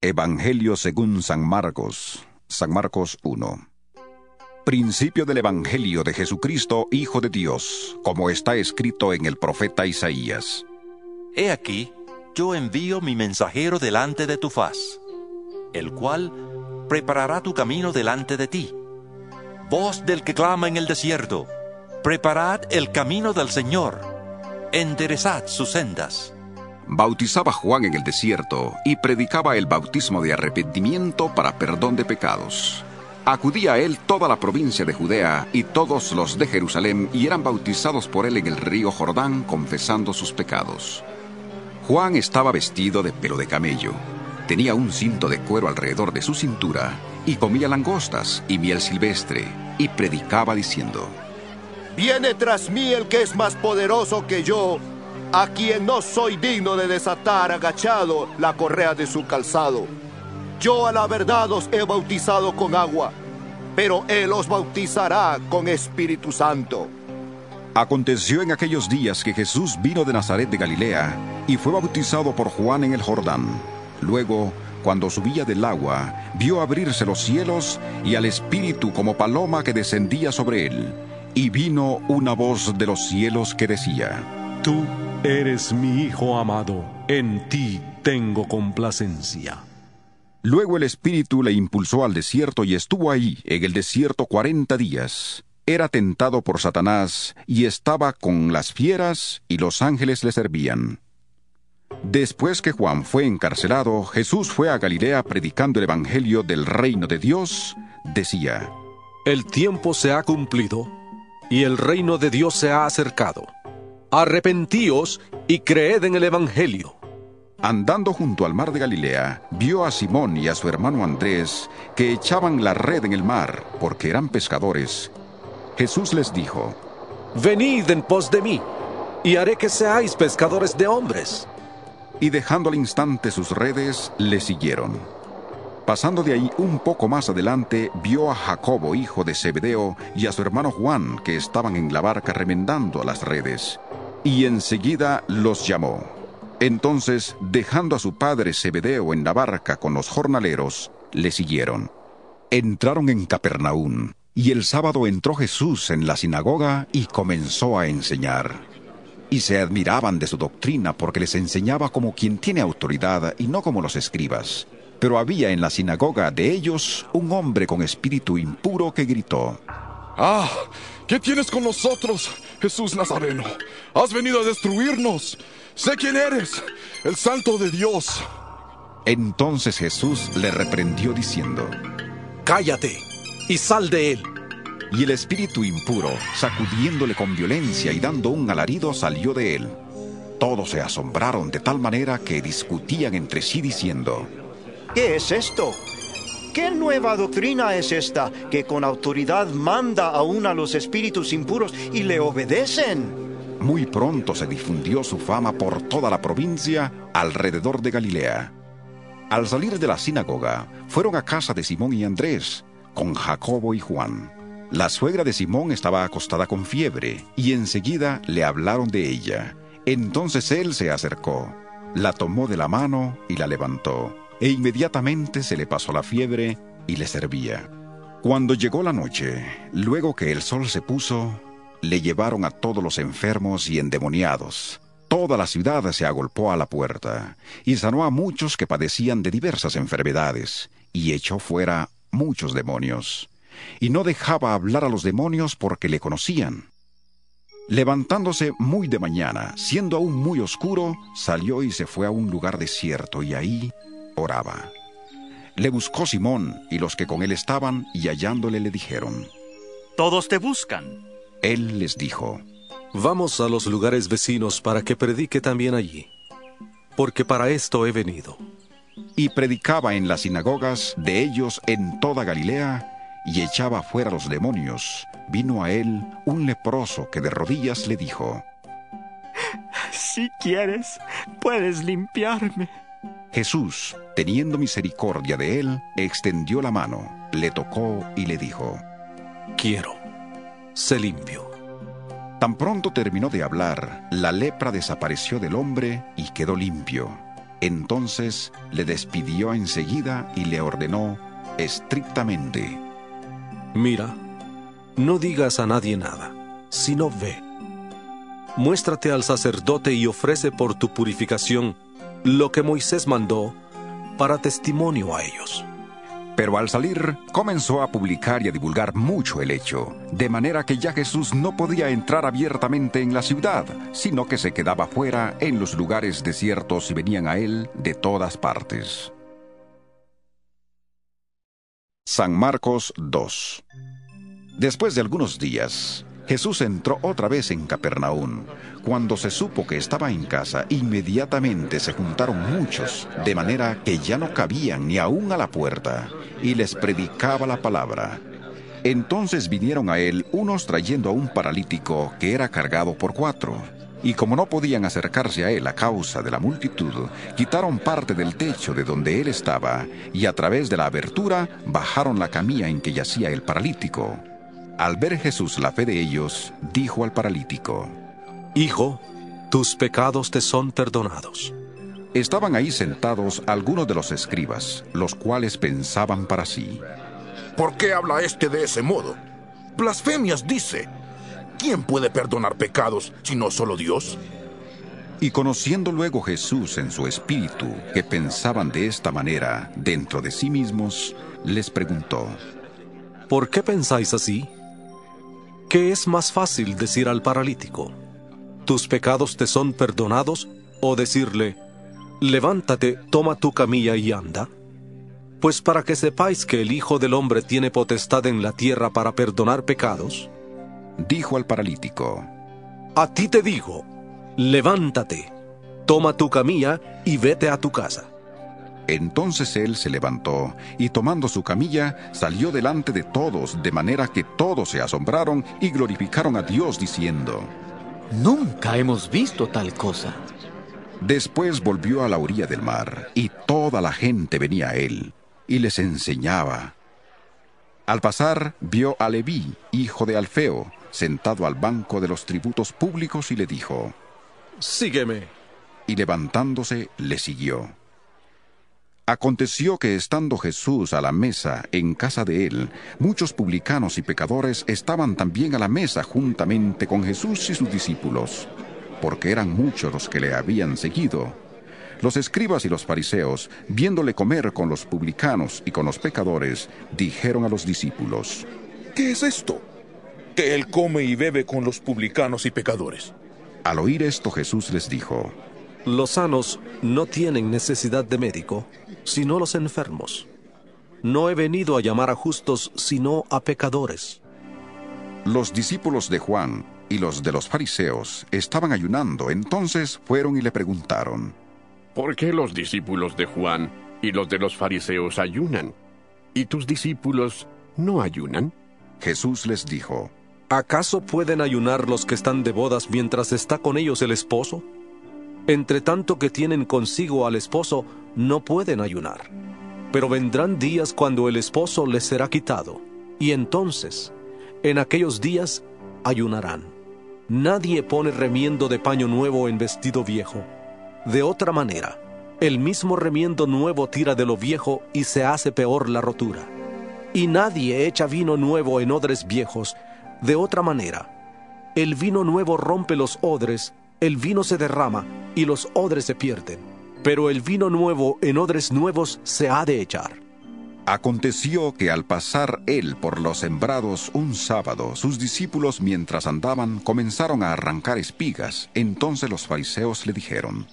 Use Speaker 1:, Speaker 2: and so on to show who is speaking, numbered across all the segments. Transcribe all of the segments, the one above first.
Speaker 1: Evangelio según San Marcos, San Marcos 1. Principio del Evangelio de Jesucristo, Hijo de Dios, como está escrito en el profeta Isaías.
Speaker 2: He aquí, yo envío mi mensajero delante de tu faz, el cual preparará tu camino delante de ti. Voz del que clama en el desierto, preparad el camino del Señor, enderezad sus sendas
Speaker 1: bautizaba Juan en el desierto y predicaba el bautismo de arrepentimiento para perdón de pecados. Acudía a él toda la provincia de Judea y todos los de Jerusalén y eran bautizados por él en el río Jordán confesando sus pecados. Juan estaba vestido de pelo de camello, tenía un cinto de cuero alrededor de su cintura y comía langostas y miel silvestre y predicaba diciendo,
Speaker 3: Viene tras mí el que es más poderoso que yo a quien no soy digno de desatar agachado la correa de su calzado. Yo a la verdad os he bautizado con agua, pero Él os bautizará con Espíritu Santo.
Speaker 1: Aconteció en aquellos días que Jesús vino de Nazaret de Galilea y fue bautizado por Juan en el Jordán. Luego, cuando subía del agua, vio abrirse los cielos y al Espíritu como paloma que descendía sobre él. Y vino una voz de los cielos que decía,
Speaker 4: Tú Eres mi Hijo amado, en ti tengo complacencia.
Speaker 1: Luego el Espíritu le impulsó al desierto y estuvo ahí, en el desierto cuarenta días. Era tentado por Satanás y estaba con las fieras y los ángeles le servían. Después que Juan fue encarcelado, Jesús fue a Galilea predicando el Evangelio del reino de Dios. Decía,
Speaker 4: El tiempo se ha cumplido y el reino de Dios se ha acercado arrepentíos y creed en el Evangelio.
Speaker 1: Andando junto al mar de Galilea, vio a Simón y a su hermano Andrés que echaban la red en el mar, porque eran pescadores. Jesús les dijo,
Speaker 4: Venid en pos de mí, y haré que seáis pescadores de hombres.
Speaker 1: Y dejando al instante sus redes, le siguieron. Pasando de ahí un poco más adelante, vio a Jacobo, hijo de Zebedeo, y a su hermano Juan, que estaban en la barca remendando las redes y enseguida los llamó. Entonces, dejando a su padre Zebedeo en la barca con los jornaleros, le siguieron. Entraron en Capernaum, y el sábado entró Jesús en la sinagoga y comenzó a enseñar. Y se admiraban de su doctrina porque les enseñaba como quien tiene autoridad y no como los escribas. Pero había en la sinagoga de ellos un hombre con espíritu impuro que gritó,
Speaker 5: ¡Ah! ¿Qué tienes con nosotros, Jesús Nazareno? Has venido a destruirnos. Sé quién eres, el santo de Dios.
Speaker 1: Entonces Jesús le reprendió diciendo,
Speaker 4: Cállate y sal de él.
Speaker 1: Y el espíritu impuro, sacudiéndole con violencia y dando un alarido, salió de él. Todos se asombraron de tal manera que discutían entre sí diciendo,
Speaker 6: ¿Qué es esto? ¿Qué nueva doctrina es esta que con autoridad manda aún a los espíritus impuros y le obedecen?
Speaker 1: Muy pronto se difundió su fama por toda la provincia alrededor de Galilea. Al salir de la sinagoga, fueron a casa de Simón y Andrés, con Jacobo y Juan. La suegra de Simón estaba acostada con fiebre, y enseguida le hablaron de ella. Entonces él se acercó, la tomó de la mano y la levantó e inmediatamente se le pasó la fiebre y le servía. Cuando llegó la noche, luego que el sol se puso, le llevaron a todos los enfermos y endemoniados. Toda la ciudad se agolpó a la puerta, y sanó a muchos que padecían de diversas enfermedades, y echó fuera muchos demonios. Y no dejaba hablar a los demonios porque le conocían. Levantándose muy de mañana, siendo aún muy oscuro, salió y se fue a un lugar desierto, y ahí oraba. Le buscó Simón y los que con él estaban, y hallándole le dijeron,
Speaker 7: Todos te buscan.
Speaker 1: Él les dijo,
Speaker 4: Vamos a los lugares vecinos para que predique también allí, porque para esto he venido.
Speaker 1: Y predicaba en las sinagogas de ellos en toda Galilea, y echaba fuera los demonios. Vino a él un leproso que de rodillas le dijo,
Speaker 7: Si quieres, puedes limpiarme.
Speaker 1: Jesús, teniendo misericordia de él, extendió la mano, le tocó y le dijo,
Speaker 4: Quiero, sé limpio.
Speaker 1: Tan pronto terminó de hablar, la lepra desapareció del hombre y quedó limpio. Entonces le despidió enseguida y le ordenó estrictamente,
Speaker 4: Mira, no digas a nadie nada, sino ve. Muéstrate al sacerdote y ofrece por tu purificación lo que Moisés mandó para testimonio a ellos.
Speaker 1: Pero al salir, comenzó a publicar y a divulgar mucho el hecho, de manera que ya Jesús no podía entrar abiertamente en la ciudad, sino que se quedaba fuera en los lugares desiertos y venían a él de todas partes. San Marcos 2 Después de algunos días, Jesús entró otra vez en Capernaum. Cuando se supo que estaba en casa, inmediatamente se juntaron muchos, de manera que ya no cabían ni aún a la puerta, y les predicaba la palabra. Entonces vinieron a él unos trayendo a un paralítico que era cargado por cuatro. Y como no podían acercarse a él a causa de la multitud, quitaron parte del techo de donde él estaba, y a través de la abertura bajaron la camilla en que yacía el paralítico. Al ver Jesús la fe de ellos, dijo al paralítico,
Speaker 4: Hijo, tus pecados te son perdonados.
Speaker 1: Estaban ahí sentados algunos de los escribas, los cuales pensaban para sí,
Speaker 8: ¿Por qué habla este de ese modo? Blasfemias dice. ¿Quién puede perdonar pecados sino solo Dios?
Speaker 1: Y conociendo luego Jesús en su espíritu que pensaban de esta manera dentro de sí mismos, les preguntó,
Speaker 4: ¿Por qué pensáis así? ¿Qué es más fácil decir al paralítico? ¿Tus pecados te son perdonados? ¿O decirle, levántate, toma tu camilla y anda? Pues para que sepáis que el Hijo del Hombre tiene potestad en la tierra para perdonar pecados,
Speaker 1: dijo al paralítico,
Speaker 4: a ti te digo, levántate, toma tu camilla y vete a tu casa.
Speaker 1: Entonces él se levantó y tomando su camilla salió delante de todos, de manera que todos se asombraron y glorificaron a Dios diciendo,
Speaker 9: Nunca hemos visto tal cosa.
Speaker 1: Después volvió a la orilla del mar y toda la gente venía a él y les enseñaba. Al pasar vio a Leví, hijo de Alfeo, sentado al banco de los tributos públicos y le dijo,
Speaker 4: Sígueme.
Speaker 1: Y levantándose le siguió. Aconteció que estando Jesús a la mesa en casa de él, muchos publicanos y pecadores estaban también a la mesa juntamente con Jesús y sus discípulos, porque eran muchos los que le habían seguido. Los escribas y los fariseos, viéndole comer con los publicanos y con los pecadores, dijeron a los discípulos,
Speaker 8: ¿Qué es esto? Que él come y bebe con los publicanos y pecadores.
Speaker 1: Al oír esto Jesús les dijo,
Speaker 4: Los sanos no tienen necesidad de médico, sino los enfermos. No he venido a llamar a justos, sino a pecadores.
Speaker 1: Los discípulos de Juan y los de los fariseos estaban ayunando, entonces fueron y le preguntaron,
Speaker 10: ¿Por qué los discípulos de Juan y los de los fariseos ayunan? ¿Y tus discípulos no ayunan?
Speaker 1: Jesús les dijo,
Speaker 4: ¿Acaso pueden ayunar los que están de bodas mientras está con ellos el esposo? Entre tanto que tienen consigo al esposo, no pueden ayunar. Pero vendrán días cuando el esposo les será quitado, y entonces, en aquellos días, ayunarán. Nadie pone remiendo de paño nuevo en vestido viejo. De otra manera, el mismo remiendo nuevo tira de lo viejo y se hace peor la rotura. Y nadie echa vino nuevo en odres viejos. De otra manera, el vino nuevo rompe los odres, el vino se derrama y los odres se pierden. Pero el vino nuevo en odres nuevos se ha de echar.
Speaker 1: Aconteció que al pasar él por los sembrados un sábado, sus discípulos mientras andaban comenzaron a arrancar espigas. Entonces los fariseos le dijeron,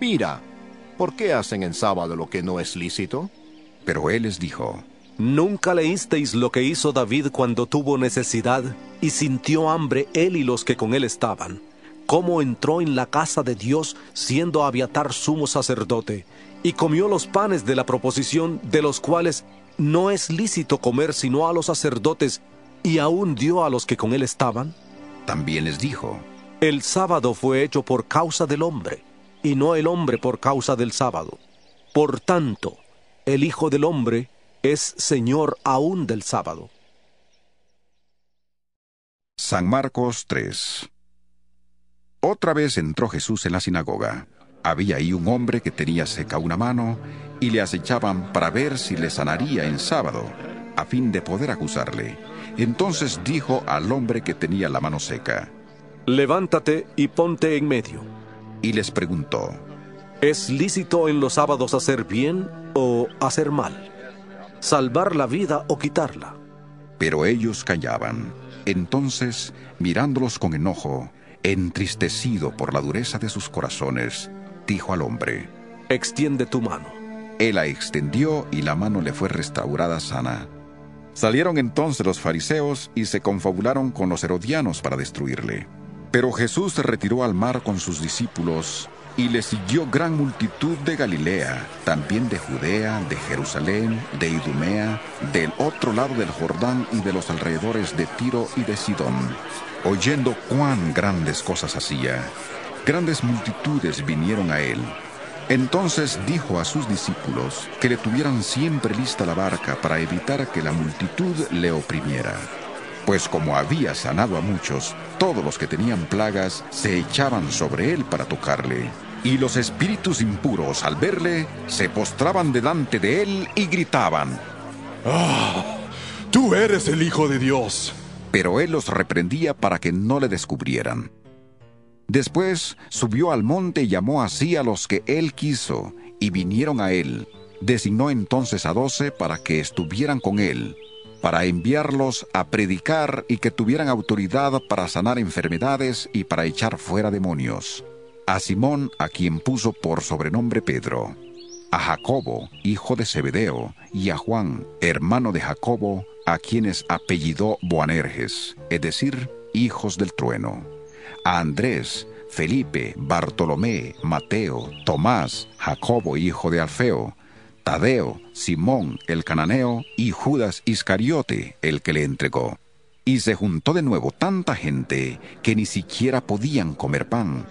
Speaker 3: Mira, ¿por qué hacen en sábado lo que no es lícito?
Speaker 1: Pero él les dijo,
Speaker 4: ¿Nunca leísteis lo que hizo David cuando tuvo necesidad y sintió hambre él y los que con él estaban? Cómo entró en la casa de Dios siendo Abiatar sumo sacerdote y comió los panes de la proposición de los cuales no es lícito comer sino a los sacerdotes y aún dio a los que con él estaban?
Speaker 1: También les dijo,
Speaker 4: El sábado fue hecho por causa del hombre y no el hombre por causa del sábado. Por tanto, el Hijo del Hombre es Señor aún del sábado.
Speaker 1: San Marcos 3 Otra vez entró Jesús en la sinagoga. Había ahí un hombre que tenía seca una mano y le acechaban para ver si le sanaría en sábado, a fin de poder acusarle. Entonces dijo al hombre que tenía la mano seca,
Speaker 4: Levántate y ponte en medio.
Speaker 1: Y les preguntó,
Speaker 4: ¿Es lícito en los sábados hacer bien o hacer mal? ¿Salvar la vida o quitarla?
Speaker 1: Pero ellos callaban. Entonces, mirándolos con enojo, entristecido por la dureza de sus corazones, dijo al hombre,
Speaker 4: Extiende tu mano.
Speaker 1: Él la extendió y la mano le fue restaurada sana. Salieron entonces los fariseos y se confabularon con los herodianos para destruirle. Pero Jesús se retiró al mar con sus discípulos y le siguió gran multitud de Galilea, también de Judea, de Jerusalén, de Idumea, del otro lado del Jordán y de los alrededores de Tiro y de Sidón, oyendo cuán grandes cosas hacía. Grandes multitudes vinieron a él. Entonces dijo a sus discípulos que le tuvieran siempre lista la barca para evitar que la multitud le oprimiera. Pues como había sanado a muchos, todos los que tenían plagas se echaban sobre él para tocarle. Y los espíritus impuros, al verle, se postraban delante de él y gritaban,
Speaker 5: ¡Ah! Tú eres el Hijo de Dios.
Speaker 1: Pero él los reprendía para que no le descubrieran. Después subió al monte y llamó así a los que él quiso, y vinieron a él. Designó entonces a doce para que estuvieran con él, para enviarlos a predicar y que tuvieran autoridad para sanar enfermedades y para echar fuera demonios a Simón, a quien puso por sobrenombre Pedro, a Jacobo, hijo de Zebedeo, y a Juan, hermano de Jacobo, a quienes apellidó Boanerges, es decir, hijos del trueno, a Andrés, Felipe, Bartolomé, Mateo, Tomás, Jacobo, hijo de Alfeo, Tadeo, Simón el cananeo y Judas Iscariote, el que le entregó. Y se juntó de nuevo tanta gente que ni siquiera podían comer pan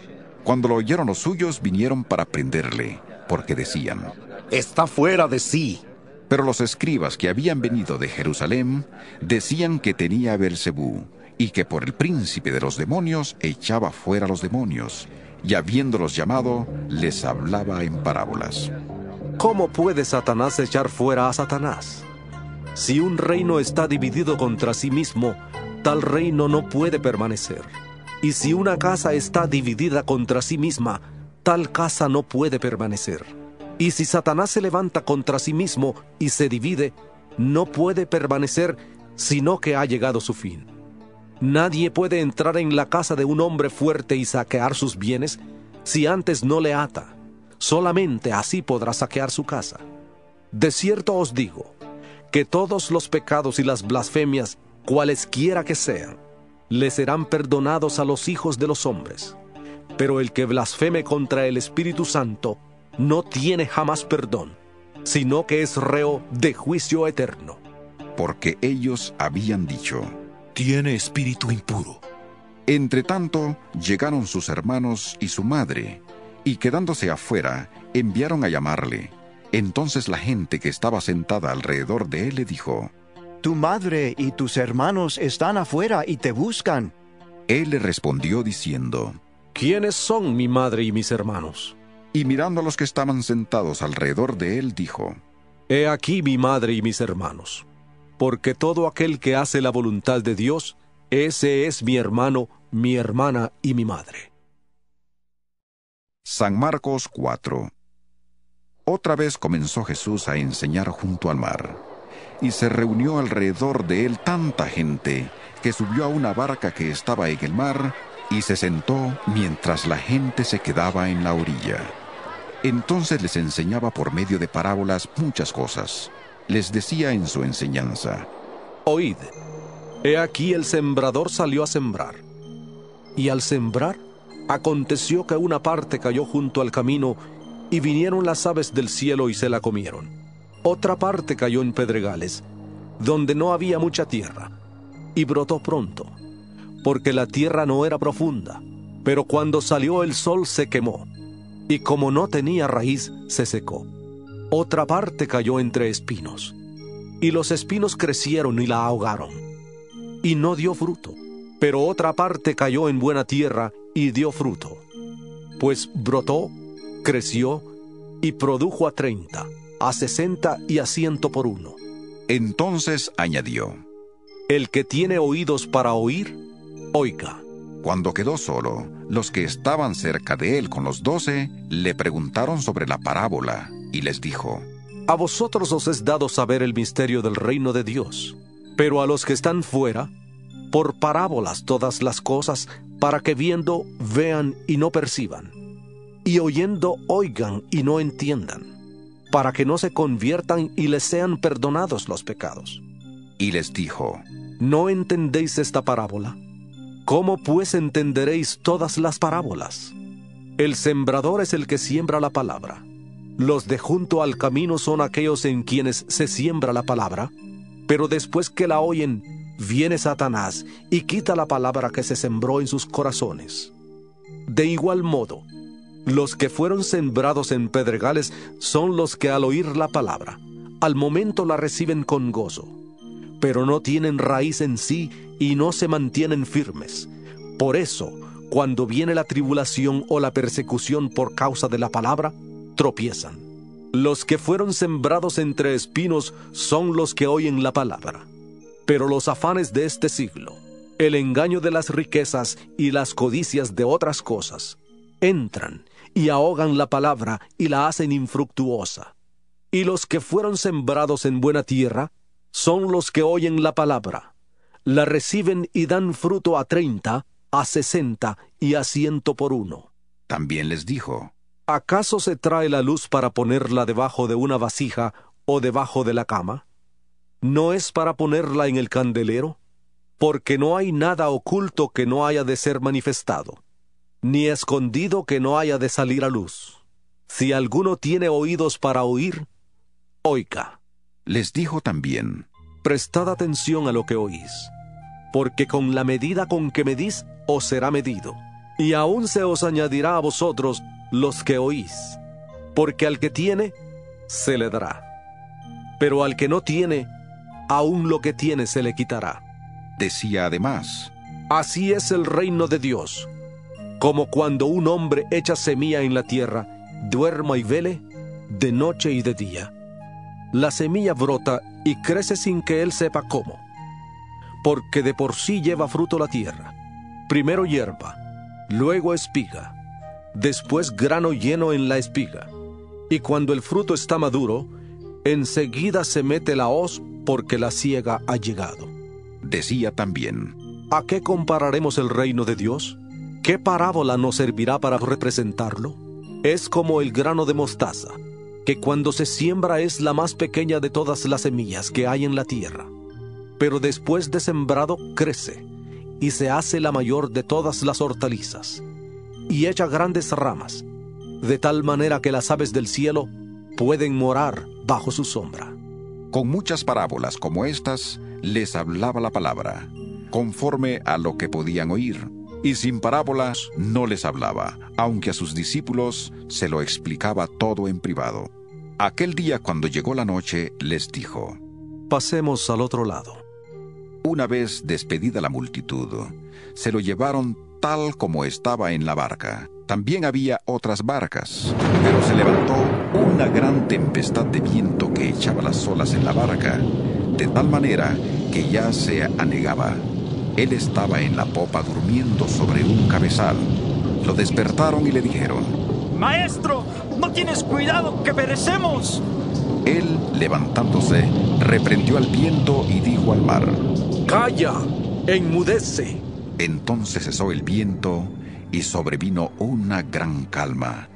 Speaker 1: cuando lo oyeron los suyos, vinieron para prenderle, porque decían,
Speaker 8: Está fuera de sí.
Speaker 1: Pero los escribas que habían venido de Jerusalén decían que tenía Bersebú y que por el príncipe de los demonios echaba fuera los demonios, y habiéndolos llamado, les hablaba en parábolas.
Speaker 4: ¿Cómo puede Satanás echar fuera a Satanás? Si un reino está dividido contra sí mismo, tal reino no puede permanecer. Y si una casa está dividida contra sí misma, tal casa no puede permanecer. Y si Satanás se levanta contra sí mismo y se divide, no puede permanecer sino que ha llegado su fin. Nadie puede entrar en la casa de un hombre fuerte y saquear sus bienes si antes no le ata. Solamente así podrá saquear su casa. De cierto os digo, que todos los pecados y las blasfemias, cualesquiera que sean, le serán perdonados a los hijos de los hombres. Pero el que blasfeme contra el Espíritu Santo no tiene jamás perdón, sino que es reo de juicio eterno.
Speaker 1: Porque ellos habían dicho,
Speaker 2: tiene espíritu impuro.
Speaker 1: Entre tanto, llegaron sus hermanos y su madre, y quedándose afuera, enviaron a llamarle. Entonces la gente que estaba sentada alrededor de él le dijo,
Speaker 6: tu madre y tus hermanos están afuera y te buscan.
Speaker 1: Él le respondió diciendo,
Speaker 4: ¿Quiénes son mi madre y mis hermanos?
Speaker 1: Y mirando a los que estaban sentados alrededor de él, dijo,
Speaker 4: He aquí mi madre y mis hermanos, porque todo aquel que hace la voluntad de Dios, ese es mi hermano, mi hermana y mi madre.
Speaker 1: San Marcos 4 Otra vez comenzó Jesús a enseñar junto al mar y se reunió alrededor de él tanta gente que subió a una barca que estaba en el mar y se sentó mientras la gente se quedaba en la orilla. Entonces les enseñaba por medio de parábolas muchas cosas. Les decía en su enseñanza,
Speaker 4: Oíd, he aquí el sembrador salió a sembrar. Y al sembrar, aconteció que una parte cayó junto al camino, y vinieron las aves del cielo y se la comieron. Otra parte cayó en pedregales, donde no había mucha tierra, y brotó pronto, porque la tierra no era profunda. Pero cuando salió el sol se quemó, y como no tenía raíz, se secó. Otra parte cayó entre espinos, y los espinos crecieron y la ahogaron, y no dio fruto. Pero otra parte cayó en buena tierra y dio fruto, pues brotó creció y produjo a treinta, a sesenta y a ciento por uno.
Speaker 1: Entonces añadió,
Speaker 4: El que tiene oídos para oír, oiga.
Speaker 1: Cuando quedó solo, los que estaban cerca de él con los doce le preguntaron sobre la parábola y les dijo,
Speaker 4: A vosotros os es dado saber el misterio del reino de Dios, pero a los que están fuera, por parábolas todas las cosas, para que viendo vean y no perciban, y oyendo oigan y no entiendan, para que no se conviertan y les sean perdonados los pecados.
Speaker 1: Y les dijo,
Speaker 4: ¿No entendéis esta parábola? ¿Cómo pues entenderéis todas las parábolas? El sembrador es el que siembra la palabra. Los de junto al camino son aquellos en quienes se siembra la palabra, pero después que la oyen, viene Satanás y quita la palabra que se sembró en sus corazones. De igual modo, los que fueron sembrados en pedregales son los que al oír la palabra, al momento la reciben con gozo, pero no tienen raíz en sí y no se mantienen firmes. Por eso, cuando viene la tribulación o la persecución por causa de la palabra, tropiezan. Los que fueron sembrados entre espinos son los que oyen la palabra. Pero los afanes de este siglo, el engaño de las riquezas y las codicias de otras cosas, entran y ahogan la palabra y la hacen infructuosa. Y los que fueron sembrados en buena tierra son los que oyen la palabra la reciben y dan fruto a treinta, a sesenta y a ciento por uno.
Speaker 1: También les dijo,
Speaker 4: ¿acaso se trae la luz para ponerla debajo de una vasija o debajo de la cama? ¿No es para ponerla en el candelero? Porque no hay nada oculto que no haya de ser manifestado, ni escondido que no haya de salir a luz. Si alguno tiene oídos para oír, oiga.
Speaker 1: Les dijo también,
Speaker 4: Prestad atención a lo que oís porque con la medida con que medís os será medido, y aún se os añadirá a vosotros los que oís, porque al que tiene, se le dará, pero al que no tiene, aún lo que tiene se le quitará.
Speaker 1: Decía además,
Speaker 4: Así es el reino de Dios, como cuando un hombre echa semilla en la tierra, duerma y vele, de noche y de día. La semilla brota y crece sin que él sepa cómo porque de por sí lleva fruto la tierra. Primero hierba, luego espiga, después grano lleno en la espiga. Y cuando el fruto está maduro, enseguida se mete la hoz porque la ciega ha llegado.
Speaker 1: Decía también,
Speaker 4: ¿A qué compararemos el reino de Dios? ¿Qué parábola nos servirá para representarlo? Es como el grano de mostaza, que cuando se siembra es la más pequeña de todas las semillas que hay en la tierra pero después de sembrado crece y se hace la mayor de todas las hortalizas, y echa grandes ramas, de tal manera que las aves del cielo pueden morar bajo su sombra.
Speaker 1: Con muchas parábolas como estas les hablaba la palabra, conforme a lo que podían oír, y sin parábolas no les hablaba, aunque a sus discípulos se lo explicaba todo en privado. Aquel día cuando llegó la noche les dijo,
Speaker 4: Pasemos al otro lado.
Speaker 1: Una vez despedida la multitud, se lo llevaron tal como estaba en la barca. También había otras barcas, pero se levantó una gran tempestad de viento que echaba las olas en la barca, de tal manera que ya se anegaba. Él estaba en la popa durmiendo sobre un cabezal. Lo despertaron y le dijeron,
Speaker 7: Maestro, ¿no tienes cuidado que perecemos?
Speaker 1: Él, levantándose, reprendió al viento y dijo al mar,
Speaker 4: Calla, enmudece.
Speaker 1: Entonces cesó el viento y sobrevino una gran calma.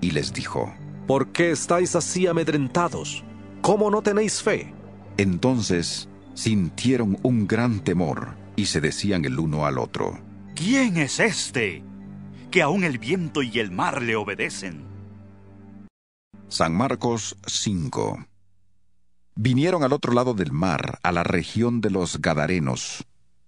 Speaker 1: Y les dijo,
Speaker 4: ¿Por qué estáis así amedrentados? ¿Cómo no tenéis fe?
Speaker 1: Entonces sintieron un gran temor y se decían el uno al otro,
Speaker 7: ¿Quién es este? Que aún el viento y el mar le obedecen.
Speaker 1: San Marcos 5 Vinieron al otro lado del mar, a la región de los Gadarenos.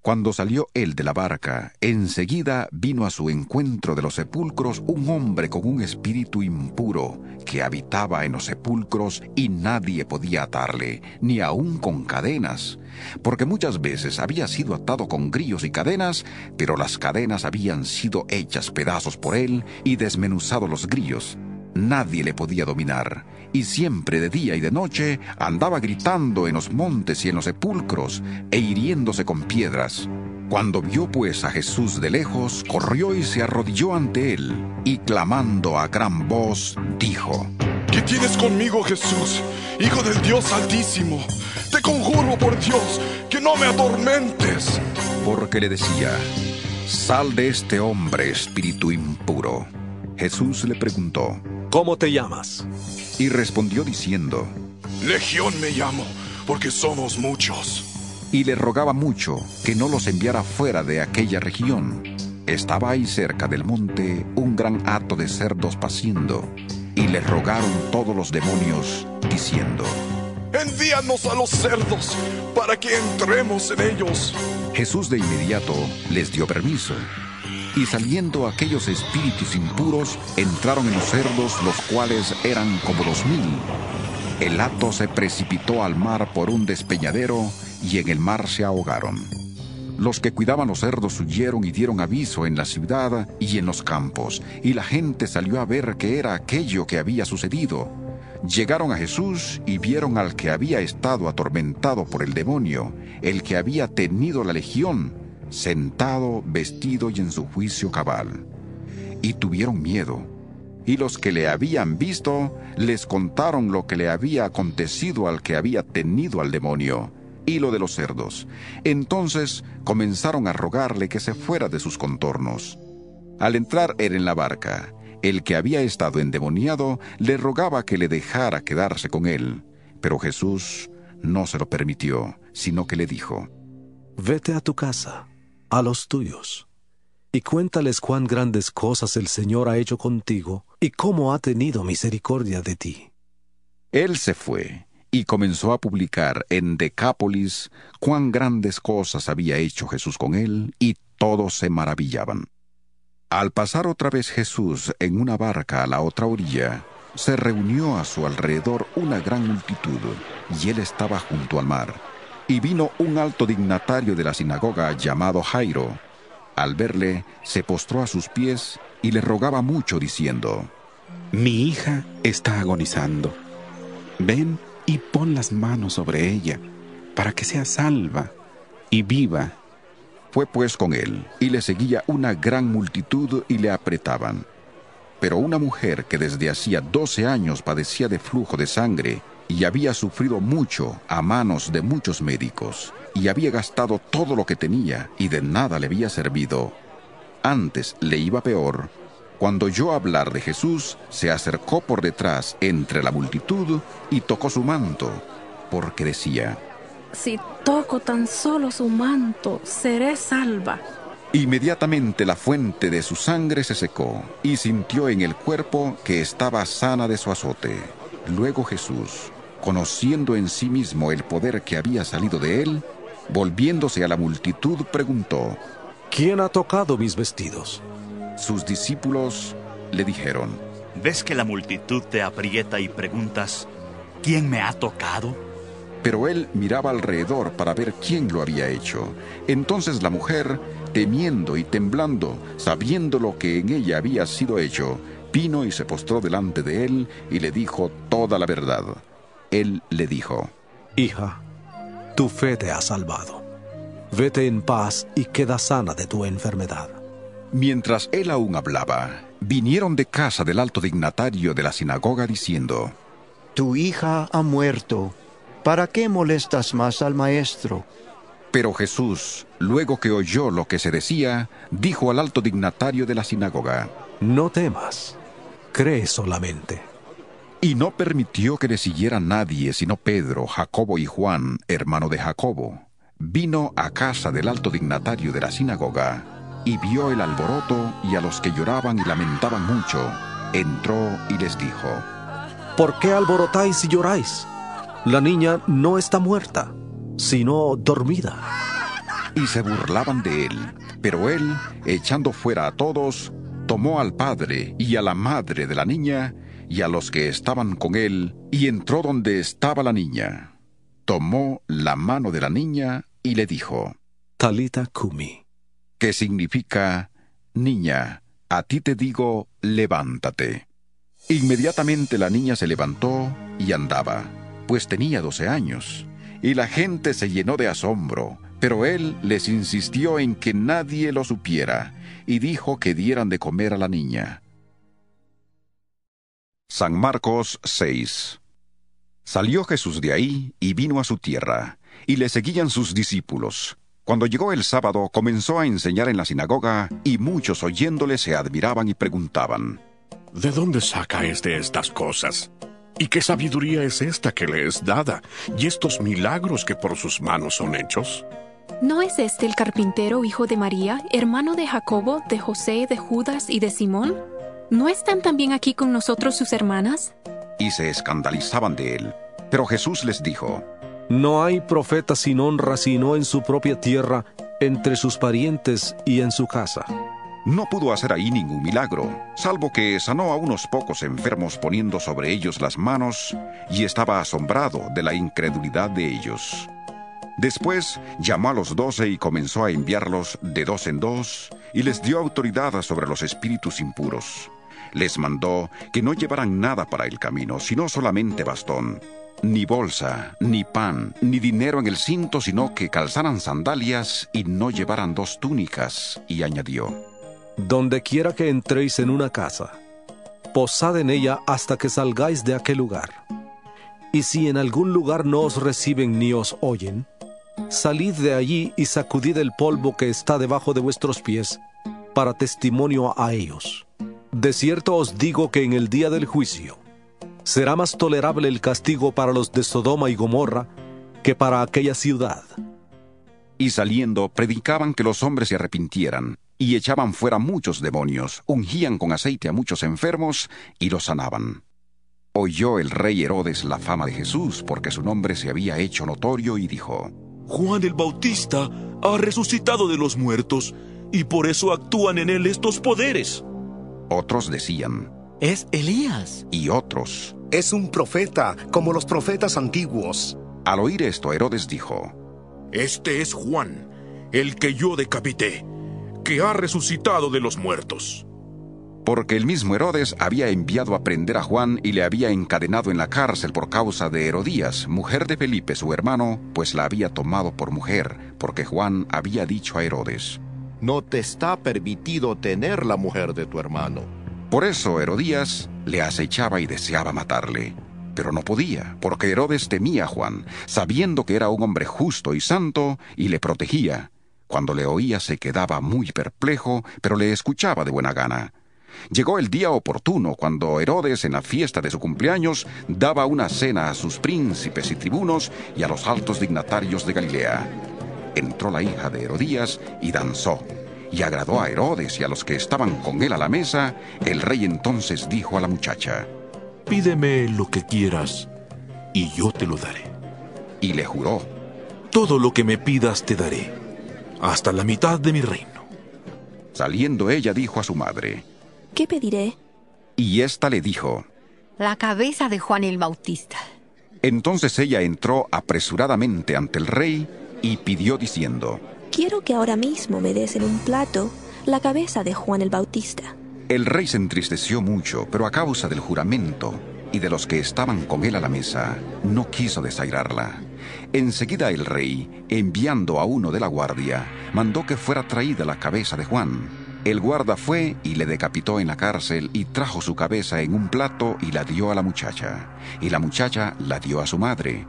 Speaker 1: Cuando salió él de la barca, enseguida vino a su encuentro de los sepulcros un hombre con un espíritu impuro que habitaba en los sepulcros y nadie podía atarle, ni aun con cadenas, porque muchas veces había sido atado con grillos y cadenas, pero las cadenas habían sido hechas pedazos por él y desmenuzado los grillos. Nadie le podía dominar, y siempre de día y de noche andaba gritando en los montes y en los sepulcros, e hiriéndose con piedras. Cuando vio pues a Jesús de lejos, corrió y se arrodilló ante él, y clamando a gran voz, dijo,
Speaker 5: ¿Qué tienes conmigo, Jesús, Hijo del Dios Altísimo? Te conjuro por Dios que no me atormentes.
Speaker 1: Porque le decía, Sal de este hombre, espíritu impuro. Jesús le preguntó,
Speaker 4: ¿Cómo te llamas?
Speaker 1: Y respondió diciendo,
Speaker 5: Legión me llamo, porque somos muchos.
Speaker 1: Y le rogaba mucho que no los enviara fuera de aquella región. Estaba ahí cerca del monte un gran hato de cerdos paciendo, y le rogaron todos los demonios, diciendo,
Speaker 5: Envíanos a los cerdos, para que entremos en ellos.
Speaker 1: Jesús de inmediato les dio permiso. Y saliendo aquellos espíritus impuros, entraron en los cerdos, los cuales eran como dos mil. El hato se precipitó al mar por un despeñadero, y en el mar se ahogaron. Los que cuidaban los cerdos huyeron y dieron aviso en la ciudad y en los campos, y la gente salió a ver qué era aquello que había sucedido. Llegaron a Jesús y vieron al que había estado atormentado por el demonio, el que había tenido la legión, sentado, vestido y en su juicio cabal. Y tuvieron miedo. Y los que le habían visto les contaron lo que le había acontecido al que había tenido al demonio y lo de los cerdos. Entonces comenzaron a rogarle que se fuera de sus contornos. Al entrar él en la barca, el que había estado endemoniado le rogaba que le dejara quedarse con él, pero Jesús no se lo permitió, sino que le dijo,
Speaker 4: Vete a tu casa, a los tuyos, y cuéntales cuán grandes cosas el Señor ha hecho contigo y cómo ha tenido misericordia de ti.
Speaker 1: Él se fue y comenzó a publicar en Decápolis cuán grandes cosas había hecho Jesús con él, y todos se maravillaban. Al pasar otra vez Jesús en una barca a la otra orilla, se reunió a su alrededor una gran multitud, y él estaba junto al mar. Y vino un alto dignatario de la sinagoga llamado Jairo. Al verle, se postró a sus pies y le rogaba mucho, diciendo,
Speaker 11: Mi hija está agonizando. Ven y pon las manos sobre ella, para que sea salva y viva.
Speaker 1: Fue pues con él, y le seguía una gran multitud y le apretaban. Pero una mujer que desde hacía doce años padecía de flujo de sangre, y había sufrido mucho a manos de muchos médicos, y había gastado todo lo que tenía, y de nada le había servido. Antes le iba peor. Cuando oyó hablar de Jesús, se acercó por detrás entre la multitud y tocó su manto, porque decía,
Speaker 12: si toco tan solo su manto, seré salva.
Speaker 1: Inmediatamente la fuente de su sangre se secó y sintió en el cuerpo que estaba sana de su azote. Luego Jesús, conociendo en sí mismo el poder que había salido de él, volviéndose a la multitud, preguntó,
Speaker 4: ¿Quién ha tocado mis vestidos?
Speaker 1: Sus discípulos le dijeron,
Speaker 7: ¿Ves que la multitud te aprieta y preguntas, ¿quién me ha tocado?
Speaker 1: Pero él miraba alrededor para ver quién lo había hecho. Entonces la mujer, temiendo y temblando, sabiendo lo que en ella había sido hecho, vino y se postró delante de él y le dijo toda la verdad. Él le dijo,
Speaker 4: Hija, tu fe te ha salvado. Vete en paz y queda sana de tu enfermedad.
Speaker 1: Mientras él aún hablaba, vinieron de casa del alto dignatario de la sinagoga diciendo,
Speaker 6: Tu hija ha muerto. ¿Para qué molestas más al maestro?
Speaker 1: Pero Jesús, luego que oyó lo que se decía, dijo al alto dignatario de la sinagoga,
Speaker 4: No temas, cree solamente.
Speaker 1: Y no permitió que le siguiera nadie sino Pedro, Jacobo y Juan, hermano de Jacobo. Vino a casa del alto dignatario de la sinagoga y vio el alboroto y a los que lloraban y lamentaban mucho. Entró y les dijo,
Speaker 4: ¿Por qué alborotáis y lloráis? La niña no está muerta, sino dormida.
Speaker 1: Y se burlaban de él. Pero él, echando fuera a todos, tomó al padre y a la madre de la niña y a los que estaban con él, y entró donde estaba la niña. Tomó la mano de la niña y le dijo,
Speaker 4: Talita Kumi,
Speaker 1: que significa, Niña, a ti te digo, levántate. Inmediatamente la niña se levantó y andaba, pues tenía doce años, y la gente se llenó de asombro, pero él les insistió en que nadie lo supiera, y dijo que dieran de comer a la niña. San Marcos 6 Salió Jesús de ahí y vino a su tierra, y le seguían sus discípulos. Cuando llegó el sábado comenzó a enseñar en la sinagoga, y muchos oyéndole se admiraban y preguntaban,
Speaker 10: ¿De dónde saca este estas cosas? ¿Y qué sabiduría es esta que le es dada? ¿Y estos milagros que por sus manos son hechos?
Speaker 13: ¿No es este el carpintero hijo de María, hermano de Jacobo, de José, de Judas y de Simón? ¿No están también aquí con nosotros sus hermanas?
Speaker 1: Y se escandalizaban de él. Pero Jesús les dijo,
Speaker 4: No hay profeta sin honra sino en su propia tierra, entre sus parientes y en su casa.
Speaker 1: No pudo hacer ahí ningún milagro, salvo que sanó a unos pocos enfermos poniendo sobre ellos las manos, y estaba asombrado de la incredulidad de ellos. Después llamó a los doce y comenzó a enviarlos de dos en dos, y les dio autoridad sobre los espíritus impuros. Les mandó que no llevaran nada para el camino, sino solamente bastón, ni bolsa, ni pan, ni dinero en el cinto, sino que calzaran sandalias y no llevaran dos túnicas, y añadió,
Speaker 4: Donde quiera que entréis en una casa, posad en ella hasta que salgáis de aquel lugar. Y si en algún lugar no os reciben ni os oyen, salid de allí y sacudid el polvo que está debajo de vuestros pies, para testimonio a ellos. De cierto os digo que en el día del juicio será más tolerable el castigo para los de Sodoma y Gomorra que para aquella ciudad.
Speaker 1: Y saliendo, predicaban que los hombres se arrepintieran, y echaban fuera muchos demonios, ungían con aceite a muchos enfermos, y los sanaban. Oyó el rey Herodes la fama de Jesús, porque su nombre se había hecho notorio, y dijo,
Speaker 14: Juan el Bautista ha resucitado de los muertos, y por eso actúan en él estos poderes.
Speaker 1: Otros decían,
Speaker 9: Es Elías.
Speaker 1: y otros.
Speaker 15: Es un profeta, como los profetas antiguos.
Speaker 1: Al oír esto, Herodes dijo,
Speaker 8: Este es Juan, el que yo decapité, que ha resucitado de los muertos.
Speaker 1: porque el mismo Herodes había enviado a prender a Juan y le había encadenado en la cárcel por causa de Herodías, mujer de Felipe su hermano, pues la había tomado por mujer, porque Juan había dicho a Herodes,
Speaker 3: No te está permitido tener la mujer de tu hermano.
Speaker 1: Por eso Herodías le acechaba y deseaba matarle. Pero no podía, porque Herodes temía a Juan, sabiendo que era un hombre justo y santo, y le protegía. Cuando le oía se quedaba muy perplejo, pero le escuchaba de buena gana. Llegó el día oportuno cuando Herodes, en la fiesta de su cumpleaños, daba una cena a sus príncipes y tribunos y a los altos dignatarios de Galilea. Entró la hija de Herodías y danzó, y agradó a Herodes y a los que estaban con él a la mesa. El rey entonces dijo a la muchacha,
Speaker 14: Pídeme lo que quieras, y yo te lo daré.
Speaker 1: y le juró,
Speaker 14: Todo lo que me pidas te daré, hasta la mitad de mi reino.
Speaker 1: Saliendo ella dijo a su madre,
Speaker 16: ¿Qué pediré?
Speaker 1: y ésta le dijo,
Speaker 17: La cabeza de Juan el Bautista.
Speaker 1: Entonces ella entró apresuradamente ante el rey y pidió diciendo,
Speaker 16: Quiero que ahora mismo me des en un plato la cabeza de Juan el Bautista.
Speaker 1: El rey se entristeció mucho, pero a causa del juramento y de los que estaban con él a la mesa, no quiso desairarla. Enseguida el rey, enviando a uno de la guardia, mandó que fuera traída la cabeza de Juan. El guarda fue y le decapitó en la cárcel y trajo su cabeza en un plato y la dio a la muchacha. Y la muchacha la dio a su madre.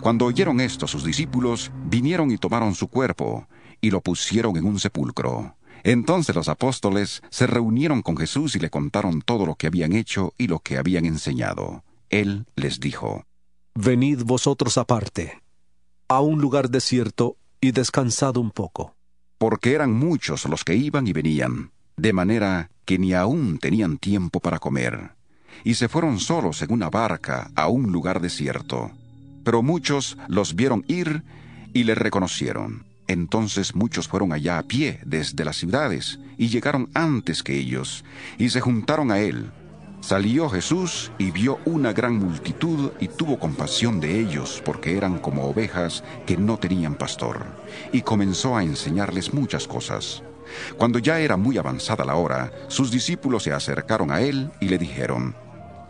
Speaker 1: Cuando oyeron esto sus discípulos, vinieron y tomaron su cuerpo y lo pusieron en un sepulcro. Entonces los apóstoles se reunieron con Jesús y le contaron todo lo que habían hecho y lo que habían enseñado. Él les dijo,
Speaker 4: Venid vosotros aparte, a un lugar desierto, y descansad un poco.
Speaker 1: porque eran muchos los que iban y venían, de manera que ni aún tenían tiempo para comer. Y se fueron solos en una barca a un lugar desierto. Pero muchos los vieron ir y le reconocieron. Entonces muchos fueron allá a pie desde las ciudades y llegaron antes que ellos y se juntaron a él. Salió Jesús y vio una gran multitud y tuvo compasión de ellos porque eran como ovejas que no tenían pastor y comenzó a enseñarles muchas cosas. Cuando ya era muy avanzada la hora, sus discípulos se acercaron a él y le dijeron,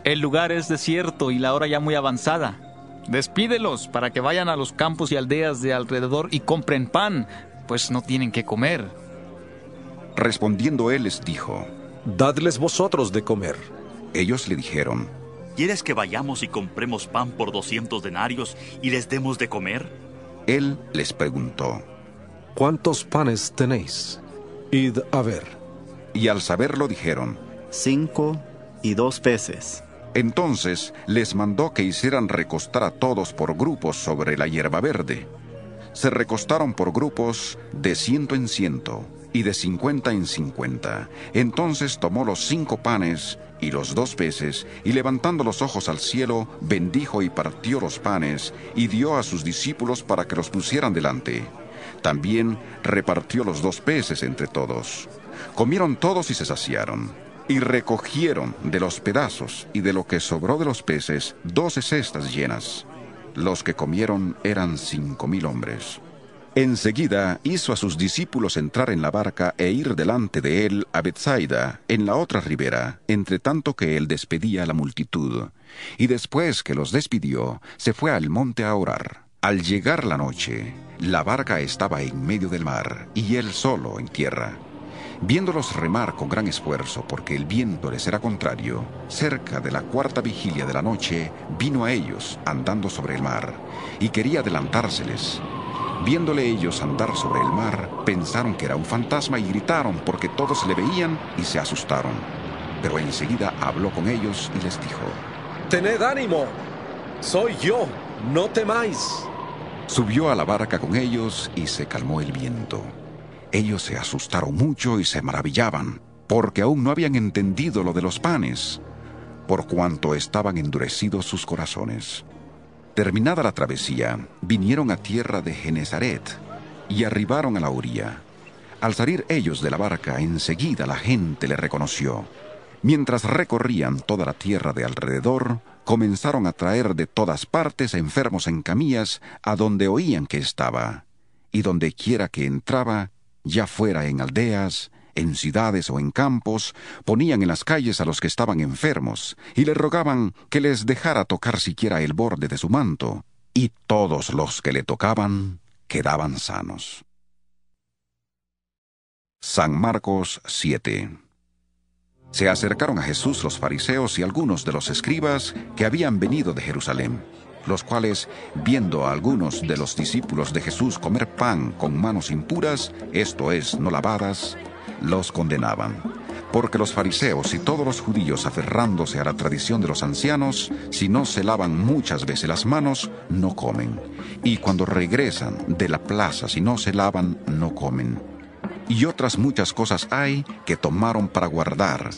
Speaker 18: El lugar es desierto y la hora ya muy avanzada. Despídelos para que vayan a los campos y aldeas de alrededor y compren pan, pues no tienen que comer.
Speaker 1: Respondiendo él les dijo,
Speaker 4: Dadles vosotros de comer.
Speaker 1: Ellos le dijeron,
Speaker 7: ¿Quieres que vayamos y compremos pan por doscientos denarios y les demos de comer?
Speaker 1: Él les preguntó,
Speaker 4: ¿Cuántos panes tenéis? Id a ver.
Speaker 1: Y al saberlo dijeron,
Speaker 19: Cinco y dos peces.
Speaker 1: Entonces les mandó que hicieran recostar a todos por grupos sobre la hierba verde. Se recostaron por grupos de ciento en ciento y de cincuenta en cincuenta. Entonces tomó los cinco panes y los dos peces, y levantando los ojos al cielo, bendijo y partió los panes, y dio a sus discípulos para que los pusieran delante. También repartió los dos peces entre todos. Comieron todos y se saciaron. Y recogieron de los pedazos y de lo que sobró de los peces doce cestas llenas. Los que comieron eran cinco mil hombres. Enseguida hizo a sus discípulos entrar en la barca e ir delante de él a Bethsaida, en la otra ribera, entre tanto que él despedía a la multitud. Y después que los despidió, se fue al monte a orar. Al llegar la noche, la barca estaba en medio del mar, y él solo en tierra. Viéndolos remar con gran esfuerzo, porque el viento les era contrario, cerca de la cuarta vigilia de la noche, vino a ellos andando sobre el mar, y quería adelantárseles. Viéndole ellos andar sobre el mar, pensaron que era un fantasma y gritaron porque todos le veían y se asustaron. Pero enseguida habló con ellos y les dijo,
Speaker 4: Tened ánimo, soy yo, no temáis.
Speaker 1: Subió a la barca con ellos y se calmó el viento. Ellos se asustaron mucho y se maravillaban, porque aún no habían entendido lo de los panes, por cuanto estaban endurecidos sus corazones. Terminada la travesía, vinieron a tierra de Genezaret y arribaron a la orilla. Al salir ellos de la barca, enseguida la gente le reconoció. Mientras recorrían toda la tierra de alrededor, comenzaron a traer de todas partes enfermos en camillas a donde oían que estaba, y donde quiera que entraba, ya fuera en aldeas, en ciudades o en campos, ponían en las calles a los que estaban enfermos, y le rogaban que les dejara tocar siquiera el borde de su manto, y todos los que le tocaban quedaban sanos. San Marcos 7 Se acercaron a Jesús los fariseos y algunos de los escribas que habían venido de Jerusalén, los cuales, viendo a algunos de los discípulos de Jesús comer pan con manos impuras, esto es, no lavadas, los condenaban. Porque los fariseos y todos los judíos, aferrándose a la tradición de los ancianos, si no se lavan muchas veces las manos, no comen. Y cuando regresan de la plaza, si no se lavan, no comen. Y otras muchas cosas hay que tomaron para guardar,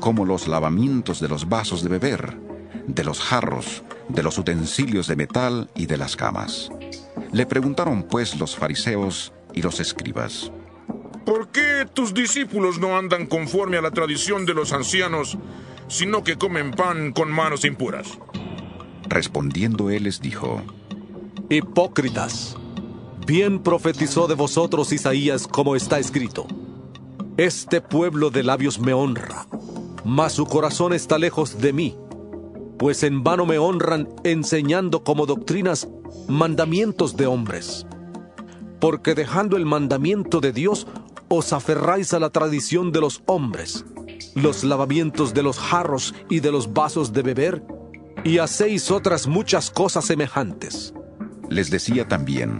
Speaker 1: como los lavamientos de los vasos de beber, de los jarros, de los utensilios de metal y de las camas. Le preguntaron pues los fariseos y los escribas.
Speaker 8: ¿Por qué tus discípulos no andan conforme a la tradición de los ancianos, sino que comen pan con manos impuras?
Speaker 1: Respondiendo él les dijo,
Speaker 4: Hipócritas, bien profetizó de vosotros Isaías como está escrito. Este pueblo de labios me honra, mas su corazón está lejos de mí, pues en vano me honran enseñando como doctrinas mandamientos de hombres. Porque dejando el mandamiento de Dios, os aferráis a la tradición de los hombres, los lavamientos de los jarros y de los vasos de beber, y hacéis otras muchas cosas semejantes.
Speaker 1: Les decía también,